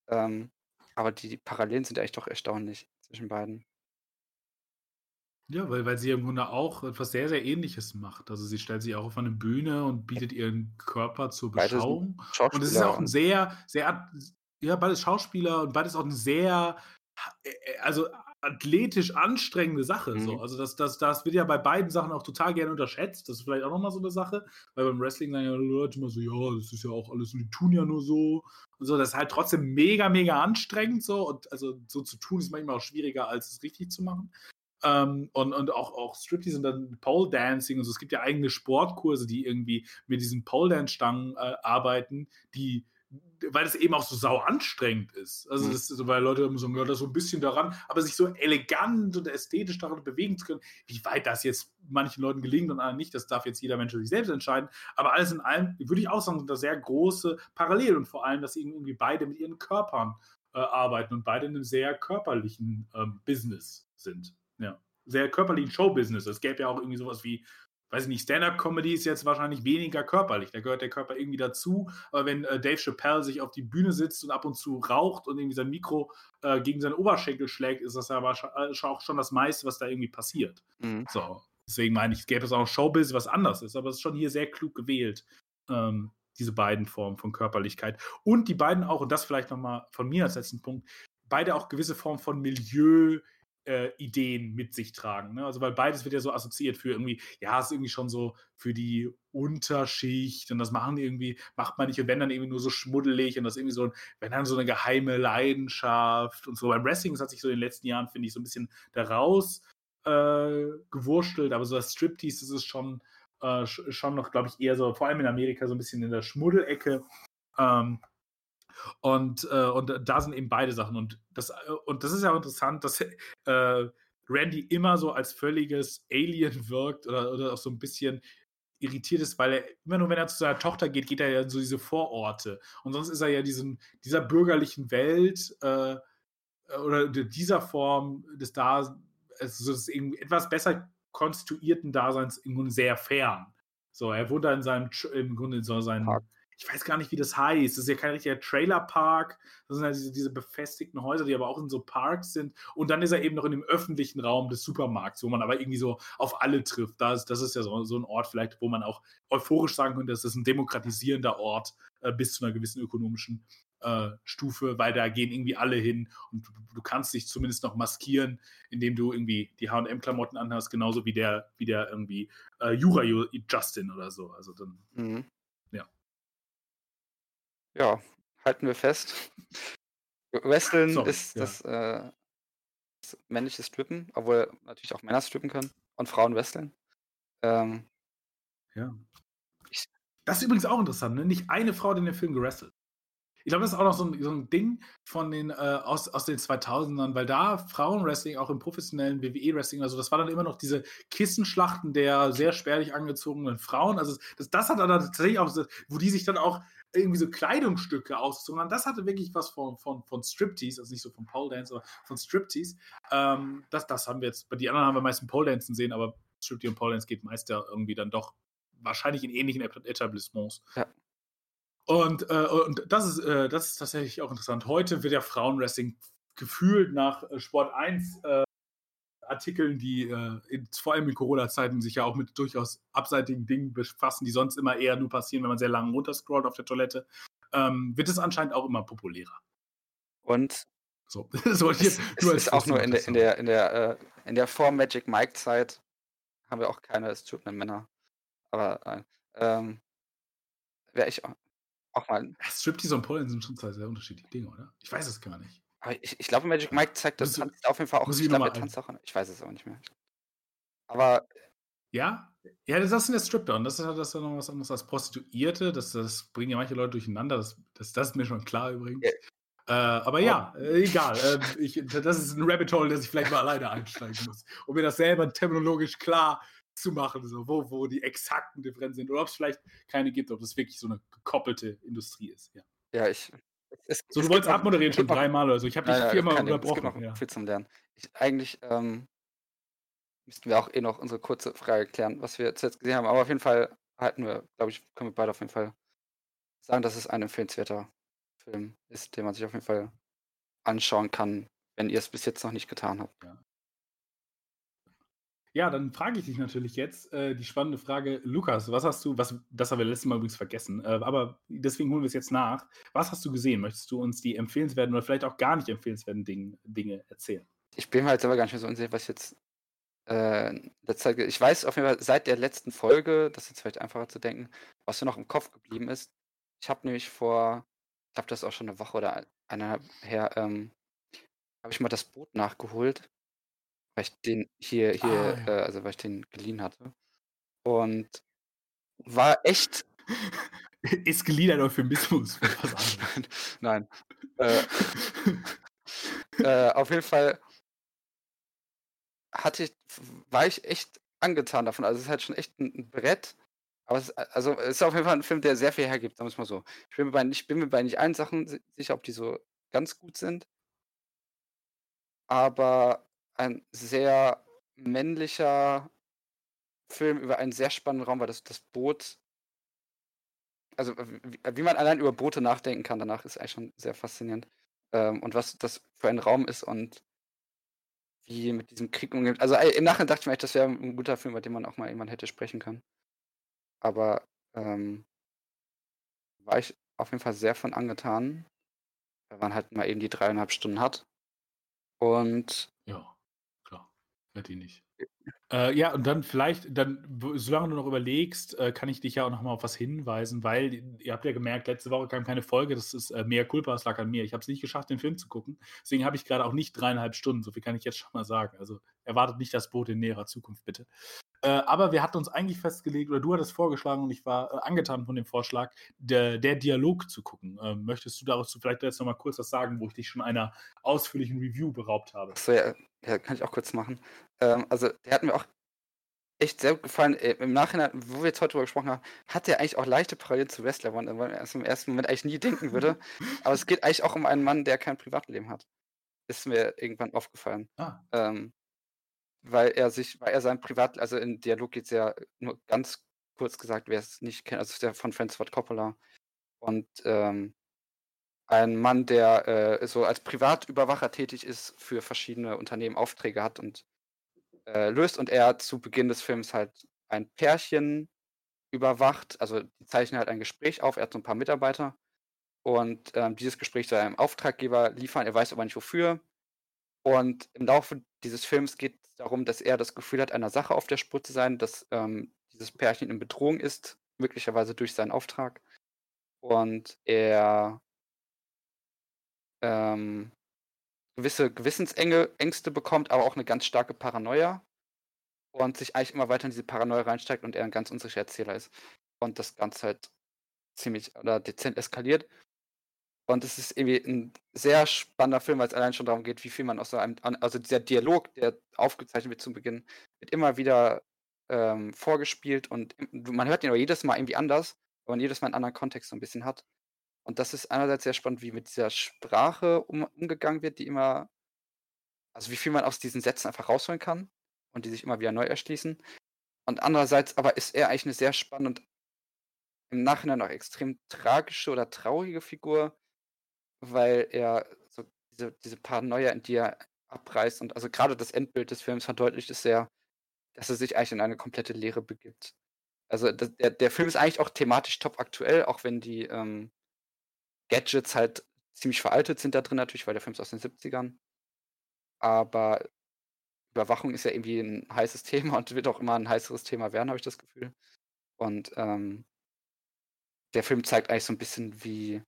Ähm, aber die, die Parallelen sind eigentlich doch erstaunlich zwischen beiden. Ja, weil, weil sie im Grunde auch etwas sehr, sehr Ähnliches macht. Also sie stellt sich auch auf eine Bühne und bietet ihren Körper zur Beschauung. Und es ist auch ein sehr, sehr, ja, beides Schauspieler und beides auch ein sehr, äh, also athletisch anstrengende Sache. Mhm. So. Also das, das, das wird ja bei beiden Sachen auch total gerne unterschätzt. Das ist vielleicht auch nochmal so eine Sache, weil beim Wrestling sagen ja Leute immer so, ja, das ist ja auch alles, die tun ja nur so. Und so, das ist halt trotzdem mega, mega anstrengend so. Und also so zu tun ist manchmal auch schwieriger, als es richtig zu machen. Ähm, und, und auch, auch Striptease und dann Pole Dancing und so. Es gibt ja eigene Sportkurse, die irgendwie mit diesen Pole Dance Stangen äh, arbeiten, die weil es eben auch so sau anstrengend ist. Also mhm. das ist, weil Leute immer sagen, ja, das so ein bisschen daran, aber sich so elegant und ästhetisch daran bewegen zu können, wie weit das jetzt manchen Leuten gelingt und anderen nicht, das darf jetzt jeder Mensch für sich selbst entscheiden. Aber alles in allem, würde ich auch sagen, sind da sehr große Parallelen und vor allem, dass sie irgendwie beide mit ihren Körpern äh, arbeiten und beide in einem sehr körperlichen ähm, Business sind. Ja. Sehr körperlichen Showbusiness. Es gäbe ja auch irgendwie sowas wie, weiß ich nicht, Stand-Up-Comedy ist jetzt wahrscheinlich weniger körperlich. Da gehört der Körper irgendwie dazu. Aber wenn äh, Dave Chappelle sich auf die Bühne sitzt und ab und zu raucht und irgendwie sein Mikro äh, gegen seinen Oberschenkel schlägt, ist das ja äh, auch schon das meiste, was da irgendwie passiert. Mhm. So. Deswegen meine ich, es gäbe es auch Showbiz, was anders ist. Aber es ist schon hier sehr klug gewählt. Ähm, diese beiden Formen von Körperlichkeit. Und die beiden auch, und das vielleicht nochmal von mir als letzten Punkt, beide auch gewisse Formen von Milieu, äh, Ideen mit sich tragen. Ne? Also weil beides wird ja so assoziiert für irgendwie, ja, ist irgendwie schon so für die Unterschicht und das machen die irgendwie, macht man nicht und wenn dann irgendwie nur so schmuddelig und das irgendwie so, wenn dann so eine geheime Leidenschaft und so. Beim Wrestling das hat sich so in den letzten Jahren, finde ich, so ein bisschen daraus äh, gewurschtelt, aber so das Striptease, das ist schon, äh, schon noch, glaube ich, eher so, vor allem in Amerika, so ein bisschen in der Schmuddelecke. Ähm, und, äh, und da sind eben beide Sachen. Und das, äh, und das ist ja auch interessant, dass äh, Randy immer so als völliges Alien wirkt oder, oder auch so ein bisschen irritiert ist, weil er immer nur, wenn er zu seiner Tochter geht, geht er ja in so diese Vororte. Und sonst ist er ja diesen, dieser bürgerlichen Welt äh, oder dieser Form des Daseins, also des etwas besser konstituierten Daseins im Grunde sehr fern. So, er wohnt da in seinem, im Grunde in so seinem Park ich weiß gar nicht, wie das heißt. Das ist ja kein richtiger Trailerpark. Das sind halt diese, diese, befestigten Häuser, die aber auch in so Parks sind. Und dann ist er eben noch in dem öffentlichen Raum des Supermarkts, wo man aber irgendwie so auf alle trifft. Das, das ist ja so, so ein Ort vielleicht, wo man auch euphorisch sagen könnte, das ist ein demokratisierender Ort äh, bis zu einer gewissen ökonomischen äh, Stufe, weil da gehen irgendwie alle hin und du, du, kannst dich zumindest noch maskieren, indem du irgendwie die H&M-Klamotten anhast, genauso wie der, wie der irgendwie äh, Jura Justin oder so. Also dann, mhm. Ja, halten wir fest. Wrestling Sorry, ist ja. das, äh, das männliche Strippen, obwohl natürlich auch Männer strippen können und Frauen wresteln. Ähm, ja. das ist übrigens auch interessant, ne? Nicht eine Frau hat in dem Film gerestelt. Ich glaube, das ist auch noch so ein, so ein Ding von den, äh, aus, aus den 2000ern, weil da Frauenwrestling, auch im professionellen WWE-Wrestling, also das war dann immer noch diese Kissenschlachten der sehr spärlich angezogenen Frauen. Also das, das hat dann tatsächlich auch, wo die sich dann auch irgendwie so Kleidungsstücke ausgezogen haben. Das hatte wirklich was von, von, von Striptease, also nicht so von Pole Dance, aber von Striptease. Ähm, das, das haben wir jetzt, bei den anderen haben wir meistens Pole Dancen sehen, aber Striptease und Pole Dance geht meist ja irgendwie dann doch wahrscheinlich in ähnlichen Etablissements. Ja. Und, äh, und das, ist, äh, das ist tatsächlich auch interessant. Heute wird ja Frauenwrestling gefühlt nach äh, Sport 1 äh, Artikeln, die äh, in, vor allem in Corona-Zeiten sich ja auch mit durchaus abseitigen Dingen befassen, die sonst immer eher nur passieren, wenn man sehr lange runterscrollt auf der Toilette, ähm, wird es anscheinend auch immer populärer. Und so, so hier, es, nur es ist auch nur in der, in der, in der, äh, in der Form Magic Mike Zeit haben wir auch keine strippenden Männer. Aber äh, ähm, wäre ich auch, auch mal. Striptease und Pollen sind schon zwei sehr unterschiedliche Dinge, oder? Ich weiß es gar nicht. Aber ich, ich glaube, Magic Mike zeigt das Muss- auf jeden Fall auch. Ich ich glaube, er tanzt auch. an- Ich weiß es aber nicht mehr. Aber Ja? Ja, das ist in der Stripdown. Das ist ja das ist noch was anderes als Prostituierte. Das, das bringen ja manche Leute durcheinander. Das, das, das ist mir schon klar übrigens. Ja. Äh, aber ja, äh, egal. Ähm, ich, das ist ein Rabbit Hole, das ich vielleicht mal alleine einsteigen muss, um mir das selber terminologisch klar zu machen, so, wo, wo die exakten Differenzen sind. Oder ob es vielleicht keine gibt, ob das wirklich so eine gekoppelte Industrie ist. Ja. ja, ich. Es, So, du wolltest abmoderieren schon dreimal oder so. Ich habe dich nein, viermal unterbrochen. noch Ja. viel zum Lernen. Ich, eigentlich ähm, müssten wir auch eh noch unsere kurze Frage klären, was wir zuletzt gesehen haben. Aber auf jeden Fall halten wir, glaube ich, können wir beide auf jeden Fall sagen, dass es ein empfehlenswerter Film ist, den man sich auf jeden Fall anschauen kann, wenn ihr es bis jetzt noch nicht getan habt. Ja, dann frage ich dich natürlich jetzt äh, die spannende Frage, Lukas, was hast du, was, das haben wir letztes Mal übrigens vergessen, äh, aber deswegen holen wir es jetzt nach. Was hast du gesehen? Möchtest du uns die empfehlenswerten oder vielleicht auch gar nicht empfehlenswerten Dinge, Dinge erzählen? Ich bin mir halt selber gar nicht mehr so unsicher, was jetzt äh, ge- Ich weiß auf jeden Fall seit der letzten Folge, das ist jetzt vielleicht einfacher zu denken, was mir noch im Kopf geblieben ist. Ich habe nämlich vor, ich glaube, das ist auch schon eine Woche oder eineinhalb her, ähm, habe ich mal das Boot nachgeholt, weil ich den hier, hier, Ah, ja. äh, also weil ich den geliehen hatte. Und war echt, Ist geliehen ein Euphemismus anderes. nein, äh, äh, auf jeden Fall hatte ich, war ich echt angetan davon. Also es ist halt schon echt ein, ein Brett. Aber es ist, also es ist auf jeden Fall ein Film, der sehr viel hergibt, sagen wir es mal so. Ich bin mir bei, ich bin mir bei nicht allen Sachen si- sicher, ob die so ganz gut sind. Aber ein sehr männlicher Film über einen sehr spannenden Raum, weil das, das Boot, also wie, wie man allein über Boote nachdenken kann, danach ist eigentlich schon sehr faszinierend. Ähm, und was das für ein Raum ist und wie mit diesem Krieg umgeht. Also im Nachhinein dachte ich mir das wäre ein guter Film, über den man auch mal irgendwann hätte sprechen können. Aber ähm, war ich auf jeden Fall sehr von angetan, weil man halt mal eben die dreieinhalb Stunden hat. Und Ja, Hätte ich nicht. Äh, ja, und dann vielleicht, dann, solange du noch überlegst, äh, kann ich dich ja auch noch mal auf was hinweisen, weil ihr habt ja gemerkt, letzte Woche kam keine Folge, das ist äh, mehr Culpa, es lag an mir. Ich habe es nicht geschafft, den Film zu gucken. Deswegen habe ich gerade auch nicht dreieinhalb Stunden, so viel kann ich jetzt schon mal sagen. Also erwartet nicht das Boot in näherer Zukunft, bitte. Äh, aber wir hatten uns eigentlich festgelegt, oder du hattest vorgeschlagen und ich war äh, angetan von dem Vorschlag, der, der Dialog zu gucken. Ähm, möchtest du dazu vielleicht jetzt noch mal kurz was sagen, wo ich dich schon einer ausführlichen Review beraubt habe? so, ja, ja, kann ich auch kurz machen. Ähm, also, der hat mir auch echt sehr gut gefallen. Äh, Im Nachhinein, wo wir jetzt heute drüber gesprochen haben, hat der eigentlich auch leichte Parallelen zu Wrestler, wo man erst im ersten Moment eigentlich nie denken würde. Aber es geht eigentlich auch um einen Mann, der kein Privatleben hat. Ist mir irgendwann aufgefallen. Ah, Ähm, weil er sich, weil er sein Privat, also im Dialog geht es ja nur ganz kurz gesagt, wer es nicht kennt, also es ist der von Francis Ford Coppola. Und ähm, ein Mann, der äh, so als Privatüberwacher tätig ist, für verschiedene Unternehmen Aufträge hat und äh, löst und er zu Beginn des Films halt ein Pärchen überwacht, also die zeichnen halt ein Gespräch auf, er hat so ein paar Mitarbeiter und ähm, dieses Gespräch soll einem Auftraggeber liefern, er weiß aber nicht wofür. Und im Laufe dieses Films geht es darum, dass er das Gefühl hat, einer Sache auf der Spur zu sein, dass ähm, dieses Pärchen in Bedrohung ist, möglicherweise durch seinen Auftrag. Und er ähm, gewisse Gewissensenge, Ängste bekommt, aber auch eine ganz starke Paranoia und sich eigentlich immer weiter in diese Paranoia reinsteigt und er ein ganz unsicherer Erzähler ist. Und das Ganze halt ziemlich oder dezent eskaliert. Und es ist irgendwie ein sehr spannender Film, weil es allein schon darum geht, wie viel man aus so einem, also dieser Dialog, der aufgezeichnet wird zum Beginn, wird immer wieder ähm, vorgespielt und man hört ihn aber jedes Mal irgendwie anders, weil man jedes Mal einen anderen Kontext so ein bisschen hat. Und das ist einerseits sehr spannend, wie mit dieser Sprache um, umgegangen wird, die immer, also wie viel man aus diesen Sätzen einfach rausholen kann und die sich immer wieder neu erschließen. Und andererseits aber ist er eigentlich eine sehr spannende und im Nachhinein auch extrem tragische oder traurige Figur, weil er so diese, diese Paranoia in dir abreißt und also gerade das Endbild des Films verdeutlicht es sehr, dass er sich eigentlich in eine komplette Leere begibt. Also der, der Film ist eigentlich auch thematisch top aktuell, auch wenn die ähm, Gadgets halt ziemlich veraltet sind da drin natürlich, weil der Film ist aus den 70ern. Aber Überwachung ist ja irgendwie ein heißes Thema und wird auch immer ein heißeres Thema werden, habe ich das Gefühl. Und ähm, der Film zeigt eigentlich so ein bisschen, wie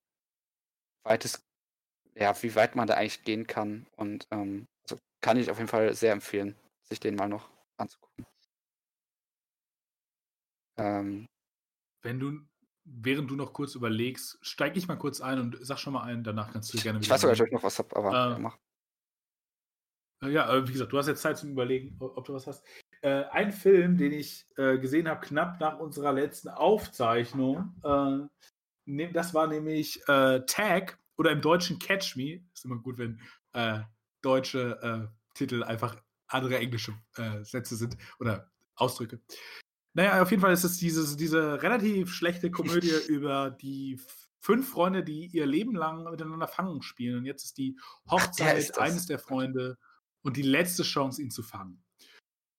weit es ja, wie weit man da eigentlich gehen kann. Und ähm, also kann ich auf jeden Fall sehr empfehlen, sich den mal noch anzugucken. Ähm, Wenn du, während du noch kurz überlegst, steige ich mal kurz ein und sag schon mal ein, danach kannst du gerne wieder. Ich weiß sogar, ob ich noch was habe, aber äh, ja, mach. Äh, ja, äh, wie gesagt, du hast jetzt Zeit zum Überlegen, ob du was hast. Äh, ein Film, den ich äh, gesehen habe, knapp nach unserer letzten Aufzeichnung, äh, ne, das war nämlich äh, Tag oder im Deutschen Catch Me. Ist immer gut, wenn deutsche Titel einfach andere englische Sätze sind oder Ausdrücke. Naja, auf jeden Fall ist es dieses, diese relativ schlechte Komödie über die fünf Freunde, die ihr Leben lang miteinander Fangen spielen. Und jetzt ist die Hochzeit Ach, eines der Freunde und die letzte Chance, ihn zu fangen.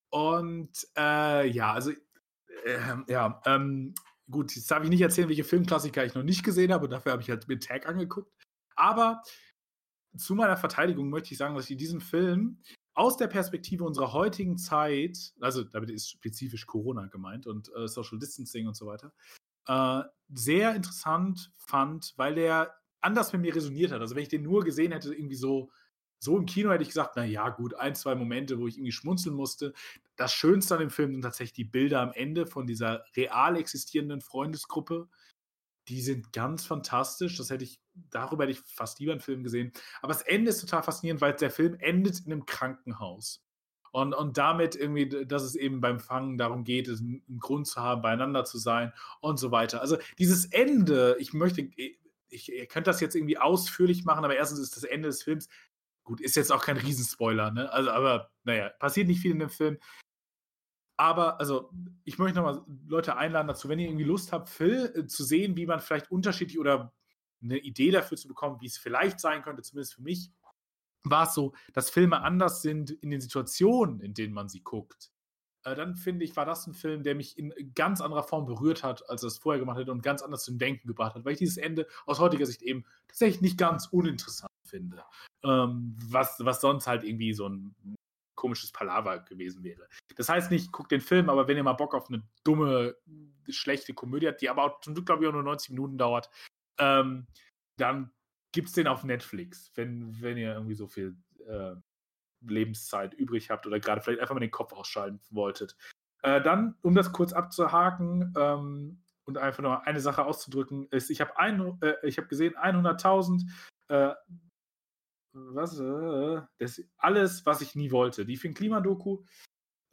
Und äh, ja, also äh, ja, ähm, gut, jetzt darf ich nicht erzählen, welche Filmklassiker ich noch nicht gesehen habe. Dafür habe ich halt mit Tag angeguckt. Aber zu meiner Verteidigung möchte ich sagen, dass ich diesen Film aus der Perspektive unserer heutigen Zeit, also damit ist spezifisch Corona gemeint und äh, Social Distancing und so weiter, äh, sehr interessant fand, weil der anders mit mir resoniert hat. Also wenn ich den nur gesehen hätte, irgendwie so so im Kino hätte ich gesagt, na ja, gut, ein, zwei Momente, wo ich irgendwie schmunzeln musste. Das Schönste an dem Film sind tatsächlich die Bilder am Ende von dieser real existierenden Freundesgruppe. Die sind ganz fantastisch. Das hätte ich, darüber hätte ich fast lieber einen Film gesehen. Aber das Ende ist total faszinierend, weil der Film endet in einem Krankenhaus. Und, und damit irgendwie, dass es eben beim Fangen darum geht, einen Grund zu haben, beieinander zu sein und so weiter. Also dieses Ende, ich möchte, ich, ihr könnt das jetzt irgendwie ausführlich machen, aber erstens ist das Ende des Films Gut, ist jetzt auch kein Riesenspoiler, ne? Also, aber naja, passiert nicht viel in dem Film. Aber, also, ich möchte nochmal Leute einladen dazu, wenn ihr irgendwie Lust habt, Phil äh, zu sehen, wie man vielleicht unterschiedlich oder eine Idee dafür zu bekommen, wie es vielleicht sein könnte, zumindest für mich, war es so, dass Filme anders sind in den Situationen, in denen man sie guckt. Äh, dann finde ich, war das ein Film, der mich in ganz anderer Form berührt hat, als er es vorher gemacht hätte und ganz anders zum Denken gebracht hat, weil ich dieses Ende aus heutiger Sicht eben tatsächlich nicht ganz uninteressant finde. Ähm, was, was sonst halt irgendwie so ein komisches Palaver gewesen wäre. Das heißt nicht, guckt den Film, aber wenn ihr mal Bock auf eine dumme, schlechte Komödie habt, die aber auch zum Glück, glaube ich, auch nur 90 Minuten dauert, ähm, dann es den auf Netflix, wenn, wenn ihr irgendwie so viel äh, Lebenszeit übrig habt oder gerade vielleicht einfach mal den Kopf ausschalten wolltet. Äh, dann, um das kurz abzuhaken ähm, und einfach nur eine Sache auszudrücken, ist, ich habe äh, hab gesehen, 100.000 äh, was, äh, das alles, was ich nie wollte. Die Finn Kliman-Doku,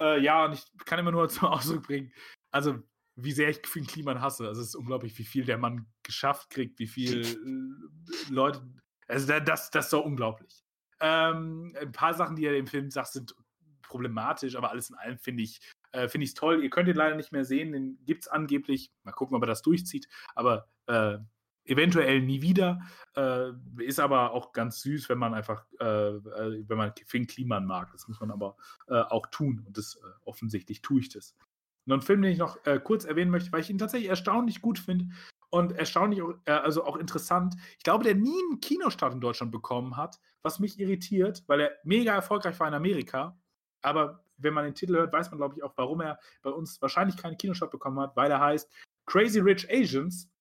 äh, ja, und ich kann immer nur zum Ausdruck bringen, also wie sehr ich Finn Kliman hasse. Also es ist unglaublich, wie viel der Mann geschafft kriegt, wie viel äh, Leute, also das, das ist so unglaublich. Ähm, ein paar Sachen, die er im Film sagt, sind problematisch, aber alles in allem finde ich äh, finde ich es toll. Ihr könnt ihn leider nicht mehr sehen, den gibt es angeblich. Mal gucken, ob er das durchzieht. Aber äh, eventuell nie wieder. Äh, ist aber auch ganz süß, wenn man einfach, äh, äh, wenn man Finn Kliman mag. Das muss man aber äh, auch tun. Und das äh, offensichtlich tue ich das. Und ein Film, den ich noch äh, kurz erwähnen möchte, weil ich ihn tatsächlich erstaunlich gut finde und erstaunlich, also auch interessant. Ich glaube, der nie einen Kinostart in Deutschland bekommen hat, was mich irritiert, weil er mega erfolgreich war in Amerika. Aber wenn man den Titel hört, weiß man, glaube ich, auch, warum er bei uns wahrscheinlich keinen Kinostart bekommen hat, weil er heißt Crazy Rich Asians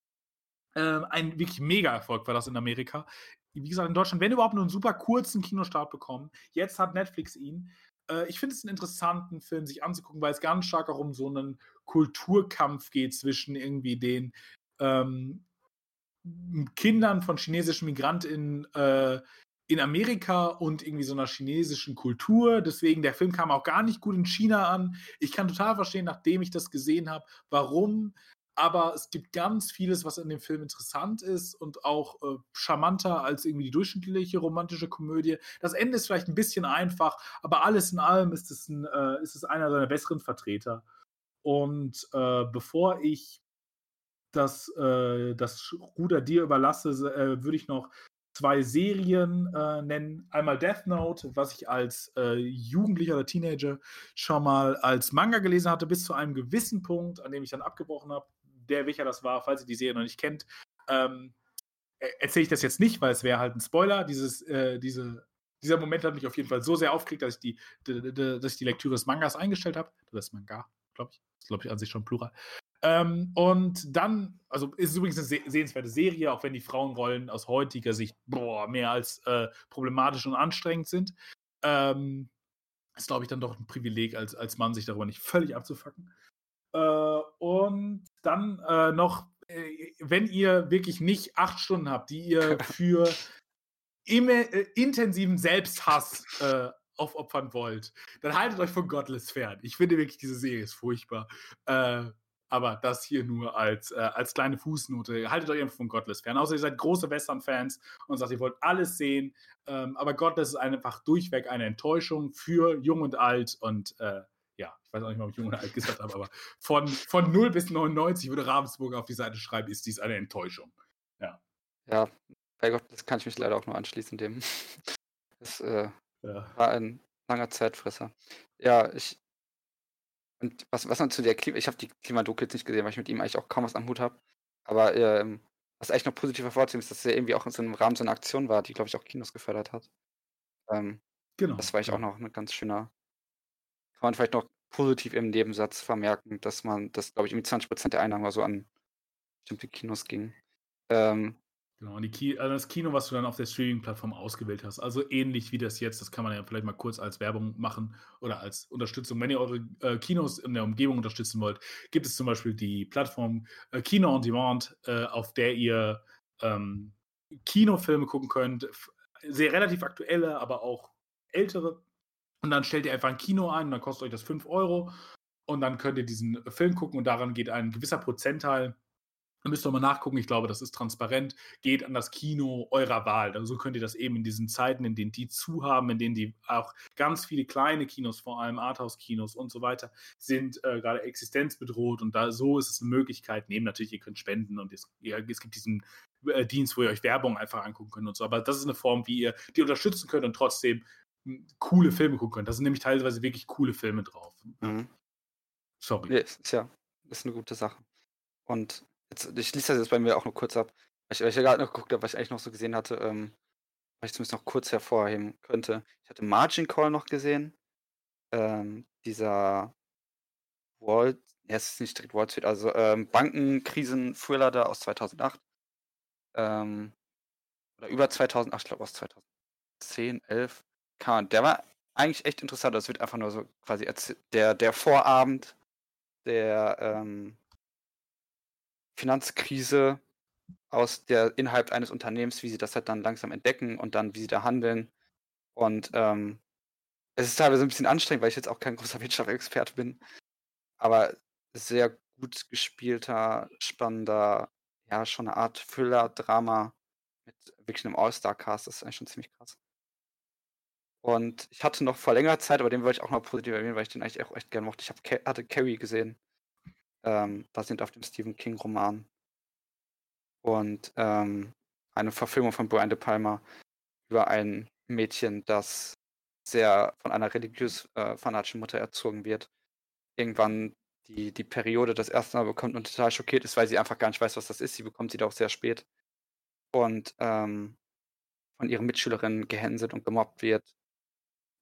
ähm, ein wirklich Mega-Erfolg war das in Amerika. Wie gesagt, in Deutschland, wenn überhaupt nur einen super kurzen Kinostart bekommen. Jetzt hat Netflix ihn. Äh, ich finde es einen interessanten Film, sich anzugucken, weil es ganz stark auch um so einen Kulturkampf geht zwischen irgendwie den ähm, Kindern von chinesischen Migrantinnen äh, in Amerika und irgendwie so einer chinesischen Kultur. Deswegen, der Film kam auch gar nicht gut in China an. Ich kann total verstehen, nachdem ich das gesehen habe, warum aber es gibt ganz vieles, was in dem Film interessant ist und auch äh, charmanter als irgendwie die durchschnittliche romantische Komödie. Das Ende ist vielleicht ein bisschen einfach, aber alles in allem ist es, ein, äh, ist es einer seiner besseren Vertreter. Und äh, bevor ich das, äh, das Ruder dir überlasse, äh, würde ich noch zwei Serien äh, nennen. Einmal Death Note, was ich als äh, Jugendlicher oder Teenager schon mal als Manga gelesen hatte, bis zu einem gewissen Punkt, an dem ich dann abgebrochen habe der welcher das war, falls ihr die Serie noch nicht kennt. Ähm, e-, erzähle ich das jetzt nicht, weil es wäre halt ein Spoiler. Dieses, äh, diese, dieser Moment hat mich auf jeden Fall so sehr aufgeregt, dass ich die, dass ich die Lektüre des Mangas eingestellt habe. Das Manga, glaube ich. Das glaube ich an sich schon plural. Ähm, und dann, also ist es übrigens eine se sehenswerte Serie, auch wenn die Frauenrollen aus heutiger Sicht boah, mehr als äh, problematisch und anstrengend sind. Ähm, ist, glaube ich, dann doch ein Privileg, als, als Mann sich darüber nicht völlig abzufacken. Äh, und dann äh, noch, äh, wenn ihr wirklich nicht acht Stunden habt, die ihr für immer, äh, intensiven Selbsthass äh, aufopfern wollt, dann haltet euch von Godless fern. Ich finde wirklich, diese Serie ist furchtbar. Äh, aber das hier nur als, äh, als kleine Fußnote. Haltet euch einfach von Godless fern. Außer ihr seid große Western-Fans und sagt, ihr wollt alles sehen. Ähm, aber Godless ist einfach durchweg eine Enttäuschung für Jung und Alt. Und ich weiß auch nicht mal, ob ich Jung oder Alt gesagt habe, aber von, von 0 bis 99 würde Ravensburger auf die Seite schreiben, ist dies eine Enttäuschung. Ja. Ja, bei Godless kann ich mich leider auch nur anschließen, dem. Das äh, ja. war ein langer Zeitfresser. Ja, ich, und was, was man zu der Klima, ich habe die Klimadoku jetzt nicht gesehen, weil ich mit ihm eigentlich auch kaum was am Hut habe. Aber ähm, was eigentlich noch positiv hervorzuheben ist, dass er irgendwie auch in so einem Rahmen so eine Aktion war, die, glaube ich, auch Kinos gefördert hat. Ähm, genau. Das war ich auch noch ein ganz schöner. Kann man vielleicht noch positiv im Nebensatz vermerken, dass man, dass, glaube ich, irgendwie 20% der Einnahmen so an bestimmte Kinos ging. Ähm, Genau, und Ki also das Kino, was du dann auf der Streaming-Plattform ausgewählt hast. Also ähnlich wie das jetzt, das kann man ja vielleicht mal kurz als Werbung machen oder als Unterstützung. Wenn ihr eure äh, Kinos in der Umgebung unterstützen wollt, gibt es zum Beispiel die Plattform äh, Kino on Demand, äh, auf der ihr ähm, Kinofilme gucken könnt. Sehr relativ aktuelle, aber auch ältere. Und dann stellt ihr einfach ein Kino ein und dann kostet euch das 5 Euro. Und dann könnt ihr diesen Film gucken und daran geht ein gewisser Prozentteil da müsst ihr mal nachgucken, ich glaube, das ist transparent. Geht an das Kino eurer Wahl. Also so könnt ihr das eben in diesen Zeiten, in denen die zu haben, in denen die auch ganz viele kleine Kinos, vor allem Arthouse-Kinos und so weiter, sind äh, gerade existenzbedroht. Und da so ist es eine Möglichkeit, neben natürlich, ihr könnt spenden und es, ja, es gibt diesen äh, Dienst, wo ihr euch Werbung einfach angucken könnt und so. Aber das ist eine Form, wie ihr die unterstützen könnt und trotzdem coole Filme gucken könnt. Da sind nämlich teilweise wirklich coole Filme drauf. Mhm. Sorry. Ja, ist ja ist eine gute Sache. Und Jetzt, ich schließe das jetzt bei mir auch noch kurz ab. Weil ich, weil ich ja gerade noch geguckt habe, was ich eigentlich noch so gesehen hatte, ähm, was ich zumindest noch kurz hervorheben könnte. Ich hatte Margin Call noch gesehen. Ähm, dieser Wall, ja, es ist nicht direkt Wall Street, also ähm, Bankenkrisen-Thriller da aus 2008. Ähm, oder über 2008, ich glaube aus 2010, 11. Kann der war eigentlich echt interessant. Das wird einfach nur so quasi der, der Vorabend der, ähm, Finanzkrise aus der innerhalb eines Unternehmens, wie sie das halt dann langsam entdecken und dann, wie sie da handeln. Und ähm, es ist teilweise ein bisschen anstrengend, weil ich jetzt auch kein großer Wirtschaftsexperte bin. Aber sehr gut gespielter, spannender, ja, schon eine Art Thriller-Drama mit wirklich einem All-Star-Cast. Das ist eigentlich schon ziemlich krass. Und ich hatte noch vor längerer Zeit, aber den wollte ich auch noch positiv erwähnen, weil ich den eigentlich auch echt gerne mochte. Ich hab, hatte Carrie gesehen ähm, basierend auf dem Stephen King-Roman. Und ähm, eine Verfilmung von Brian De Palma über ein Mädchen, das sehr von einer religiös äh, fanatischen Mutter erzogen wird. Irgendwann die, die Periode das erste Mal bekommt und total schockiert ist, weil sie einfach gar nicht weiß, was das ist. Sie bekommt sie da auch sehr spät. Und ähm, von ihren Mitschülerinnen gehänselt und gemobbt wird.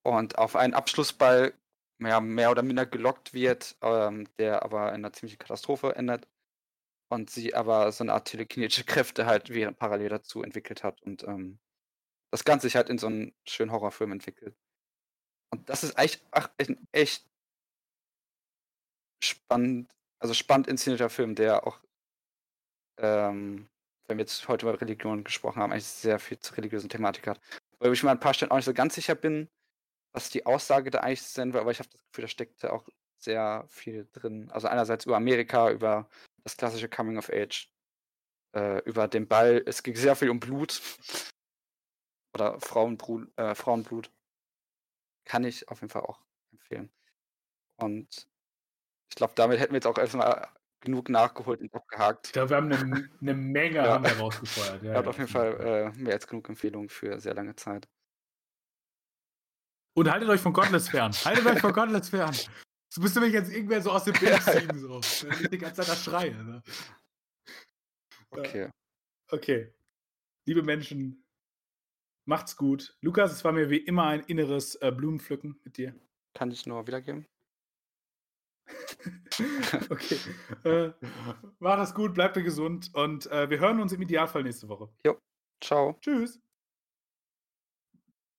Und auf einen Abschlussball ja, mehr oder minder gelockt wird, ähm, der aber in einer ziemlichen Katastrophe endet. Und sie aber so eine Art telekinetische Kräfte halt während parallel dazu entwickelt hat und ähm, das Ganze sich halt in so einen schönen Horrorfilm entwickelt. Und das ist echt, ach, echt, echt spannend, also spannend inszenierter Film, der auch, ähm, wenn wir jetzt heute über Religion gesprochen haben, eigentlich sehr viel zur religiösen Thematik hat. Weil ich mir an ein paar Stellen auch nicht so ganz sicher bin, was die Aussage da eigentlich sein will, aber ich habe das Gefühl, da steckt auch sehr viel drin. Also einerseits über Amerika, über das klassische Coming of Age, äh, über den Ball. Es ging sehr viel um Blut. Oder Frauenblut, äh, Frauenblut. Kann ich auf jeden Fall auch empfehlen. Und ich glaube, damit hätten wir jetzt auch erstmal genug nachgeholt und abgehakt. Ich glaube, wir haben eine, eine Menge ja. rausgefeuert. Ja, hat ja, auf jeden Fall äh, mehr als genug Empfehlungen für sehr lange Zeit. Und haltet euch von Godless fern. Haltet euch von Godless fern. So müsst ihr mich jetzt irgendwer so aus dem Bild ziehen, so. Wenn ich die ganze Zeit da schreie. Ne? Okay. Okay. Liebe Menschen, macht's gut. Lukas, es war mir wie immer ein inneres äh, Blumenpflücken mit dir. Kann ich nur wiedergeben. Okay. Äh, macht das gut, bleibt gesund und äh, wir hören uns im Idealfall nächste Woche. Jo, ciao. Tschüss.